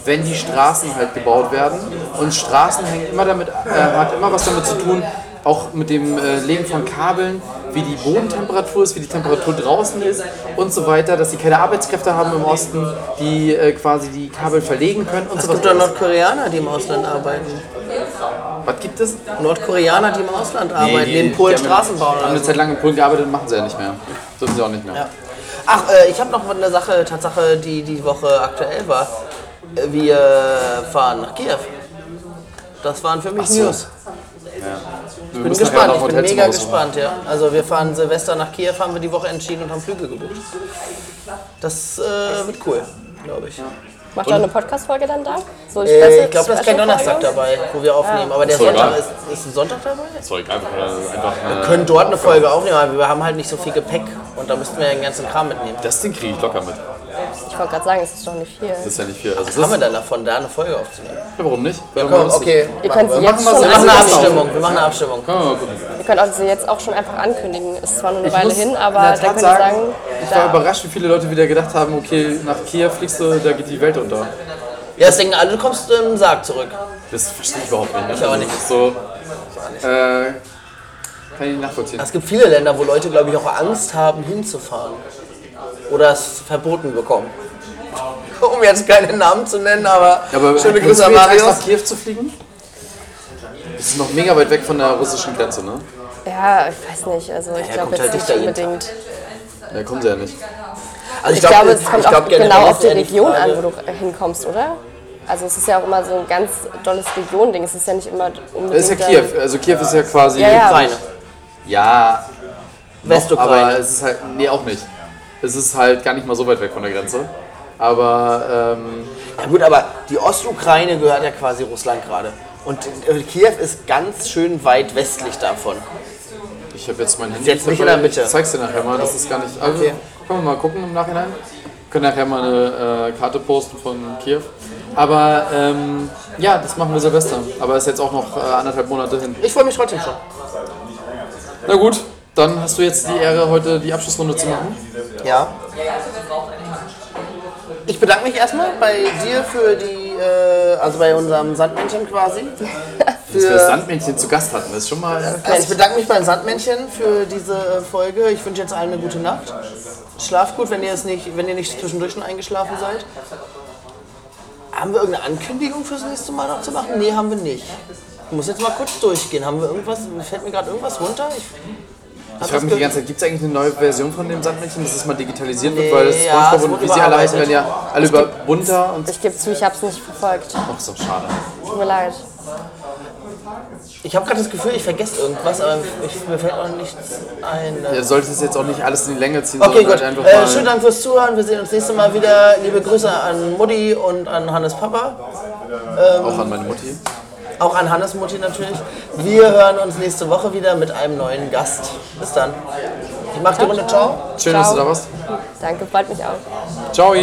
wenn die Straßen halt gebaut werden. Und Straßen hängen immer damit, äh, hat immer was damit zu tun, auch mit dem äh, Legen von Kabeln, wie die Bodentemperatur ist, wie die Temperatur draußen ist und so weiter, dass sie keine Arbeitskräfte haben im Osten, die äh, quasi die Kabel verlegen können und Es so gibt doch weiter. Nordkoreaner, die im Ausland arbeiten. Was gibt es? Nordkoreaner, die im Ausland arbeiten, die in Polen die haben- Straßen bauen. haben oder eine so. Zeit lang in Polen gearbeitet, machen sie ja nicht mehr. Dürfen sie auch nicht mehr. Ja. Ach, äh, ich habe noch eine Sache, Tatsache, die die Woche aktuell war. Äh, Wir fahren nach Kiew. Das waren für mich so. News. Wir Bin gespannt, ich bin mega gespannt, ja. Also wir fahren Silvester nach Kiew, haben wir die Woche entschieden und haben Flüge gebucht. Das äh, wird cool, glaube ich. Macht ihr auch eine Podcast-Folge dann da? So eine Äh, ich glaube, das ist kein? Donnerstag dabei, wo wir aufnehmen. Aber der Sonntag ist, ist ein Sonntag dabei? Sorry, einfach, äh, einfach Wir äh, können dort eine Folge aufnehmen, aber wir haben halt nicht so viel Gepäck und da müssten wir den ganzen Kram mitnehmen. Das Ding kriege ich locker mit. Ich wollte gerade sagen, es ist doch nicht viel. Das ist ja nicht viel. Also haben wir dann davon, da eine Folge aufzunehmen? ja, warum nicht? Ja, komm, okay. Ihr könnt sie wir jetzt schon Wir machen eine Abstimmung. Wir machen eine Abstimmung. Ihr könnt auch sie jetzt auch schon einfach ankündigen. Ist zwar nur eine Ich Weile hin, in aber Tat könnt ihr sagen, Ich war da. überrascht, wie viele Leute wieder gedacht haben, okay, nach Kiew fliegst du, da geht die Welt unter. Ja, das denken alle, du kommst im Sarg zurück. Das verstehe ich überhaupt nicht. Ich auch Also, nicht. So, äh, kann ich nicht nachvollziehen. Es gibt viele Länder, wo Leute, glaube ich, auch Angst haben, hinzufahren. Oder es verboten bekommen. <laughs> Um jetzt keine Namen zu nennen, aber, Aber schöne Grüße an Marius. nach Kiew zu fliegen? Das ist noch mega weit weg von der russischen Grenze, ne? Ja, ich weiß nicht. Also ich Ja, glaube kommt halt jetzt dichter nicht unbedingt. Da kommen sie ja nicht. Also Ich glaube, es kommt ich auch glaub, genau auf die Region an, wo du hinkommst, oder? Also es ist ja auch immer so ein ganz dolles Region-Ding. Es ist ja nicht immer unbedingt... Das ist ja Kiew. Also Kiew ist ja quasi. Ja, ja. Ukraine. Ja, Westukraine. aber es ist halt. Nee, auch nicht. Es ist halt gar nicht mal so weit weg von der Grenze. Aber ähm, Ja gut, aber die Ostukraine gehört ja quasi Russland gerade. Und Kiew ist ganz schön weit westlich davon. ich habe jetzt mein Handy. jetzt nicht in der Mitte. Ich zeig's dir nachher mal. Das ist gar nicht. Also, Okay. Können wir mal gucken im Nachhinein. Können nachher mal eine äh, Karte posten von Kiew. Aber ähm, ja, das machen wir Silvester. Aber ist jetzt auch noch äh, anderthalb Monate hin. Ich freue mich trotzdem schon. Na gut, dann hast du jetzt die Ehre, heute die Abschlussrunde zu machen. Ja. Ich bedanke mich erstmal bei dir für die, äh, also bei unserem Sandmännchen quasi. <laughs> Dass wir das Sandmännchen zu Gast hatten, das ist schon mal. Ja, ich bedanke mich beim Sandmännchen für diese äh, Folge. Ich wünsche jetzt allen eine gute Nacht. Schlaft gut, wenn ihr, es nicht, wenn ihr nicht zwischendurch schon eingeschlafen seid. Haben wir irgendeine Ankündigung fürs nächste Mal noch zu machen? Nee, haben wir nicht. Ich muss jetzt mal kurz durchgehen. Haben wir irgendwas, fällt mir gerade irgendwas runter? Ich, Ich frage mich die ganze Zeit, gibt es eigentlich eine neue Version von dem Sandmännchen, dass es mal digitalisiert wird, weil das ja, SpongeBob es und wie sie alle heißen, werden ja alle über bunter und. Ich gebe zu, ich habe es nicht verfolgt. Ach, ist doch schade. Tut mir leid. ich habe gerade das Gefühl, ich vergesse irgendwas, aber ich, mir fällt auch nichts ein. Ja, du solltest jetzt auch nicht alles in die Länge ziehen, Okay, sondern gut. halt einfach Äh, schönen Dank fürs Zuhören. Wir sehen uns nächstes Mal wieder. Liebe Grüße an Mutti und an Hannes Papa. auch an meine Mutti. Auch an Hannes Mutti natürlich. Wir hören uns nächste Woche wieder mit einem neuen Gast. Bis dann. Ich mach die Runde. Ciao. Schön, dass du da warst. Danke, freut mich auch. Ciao.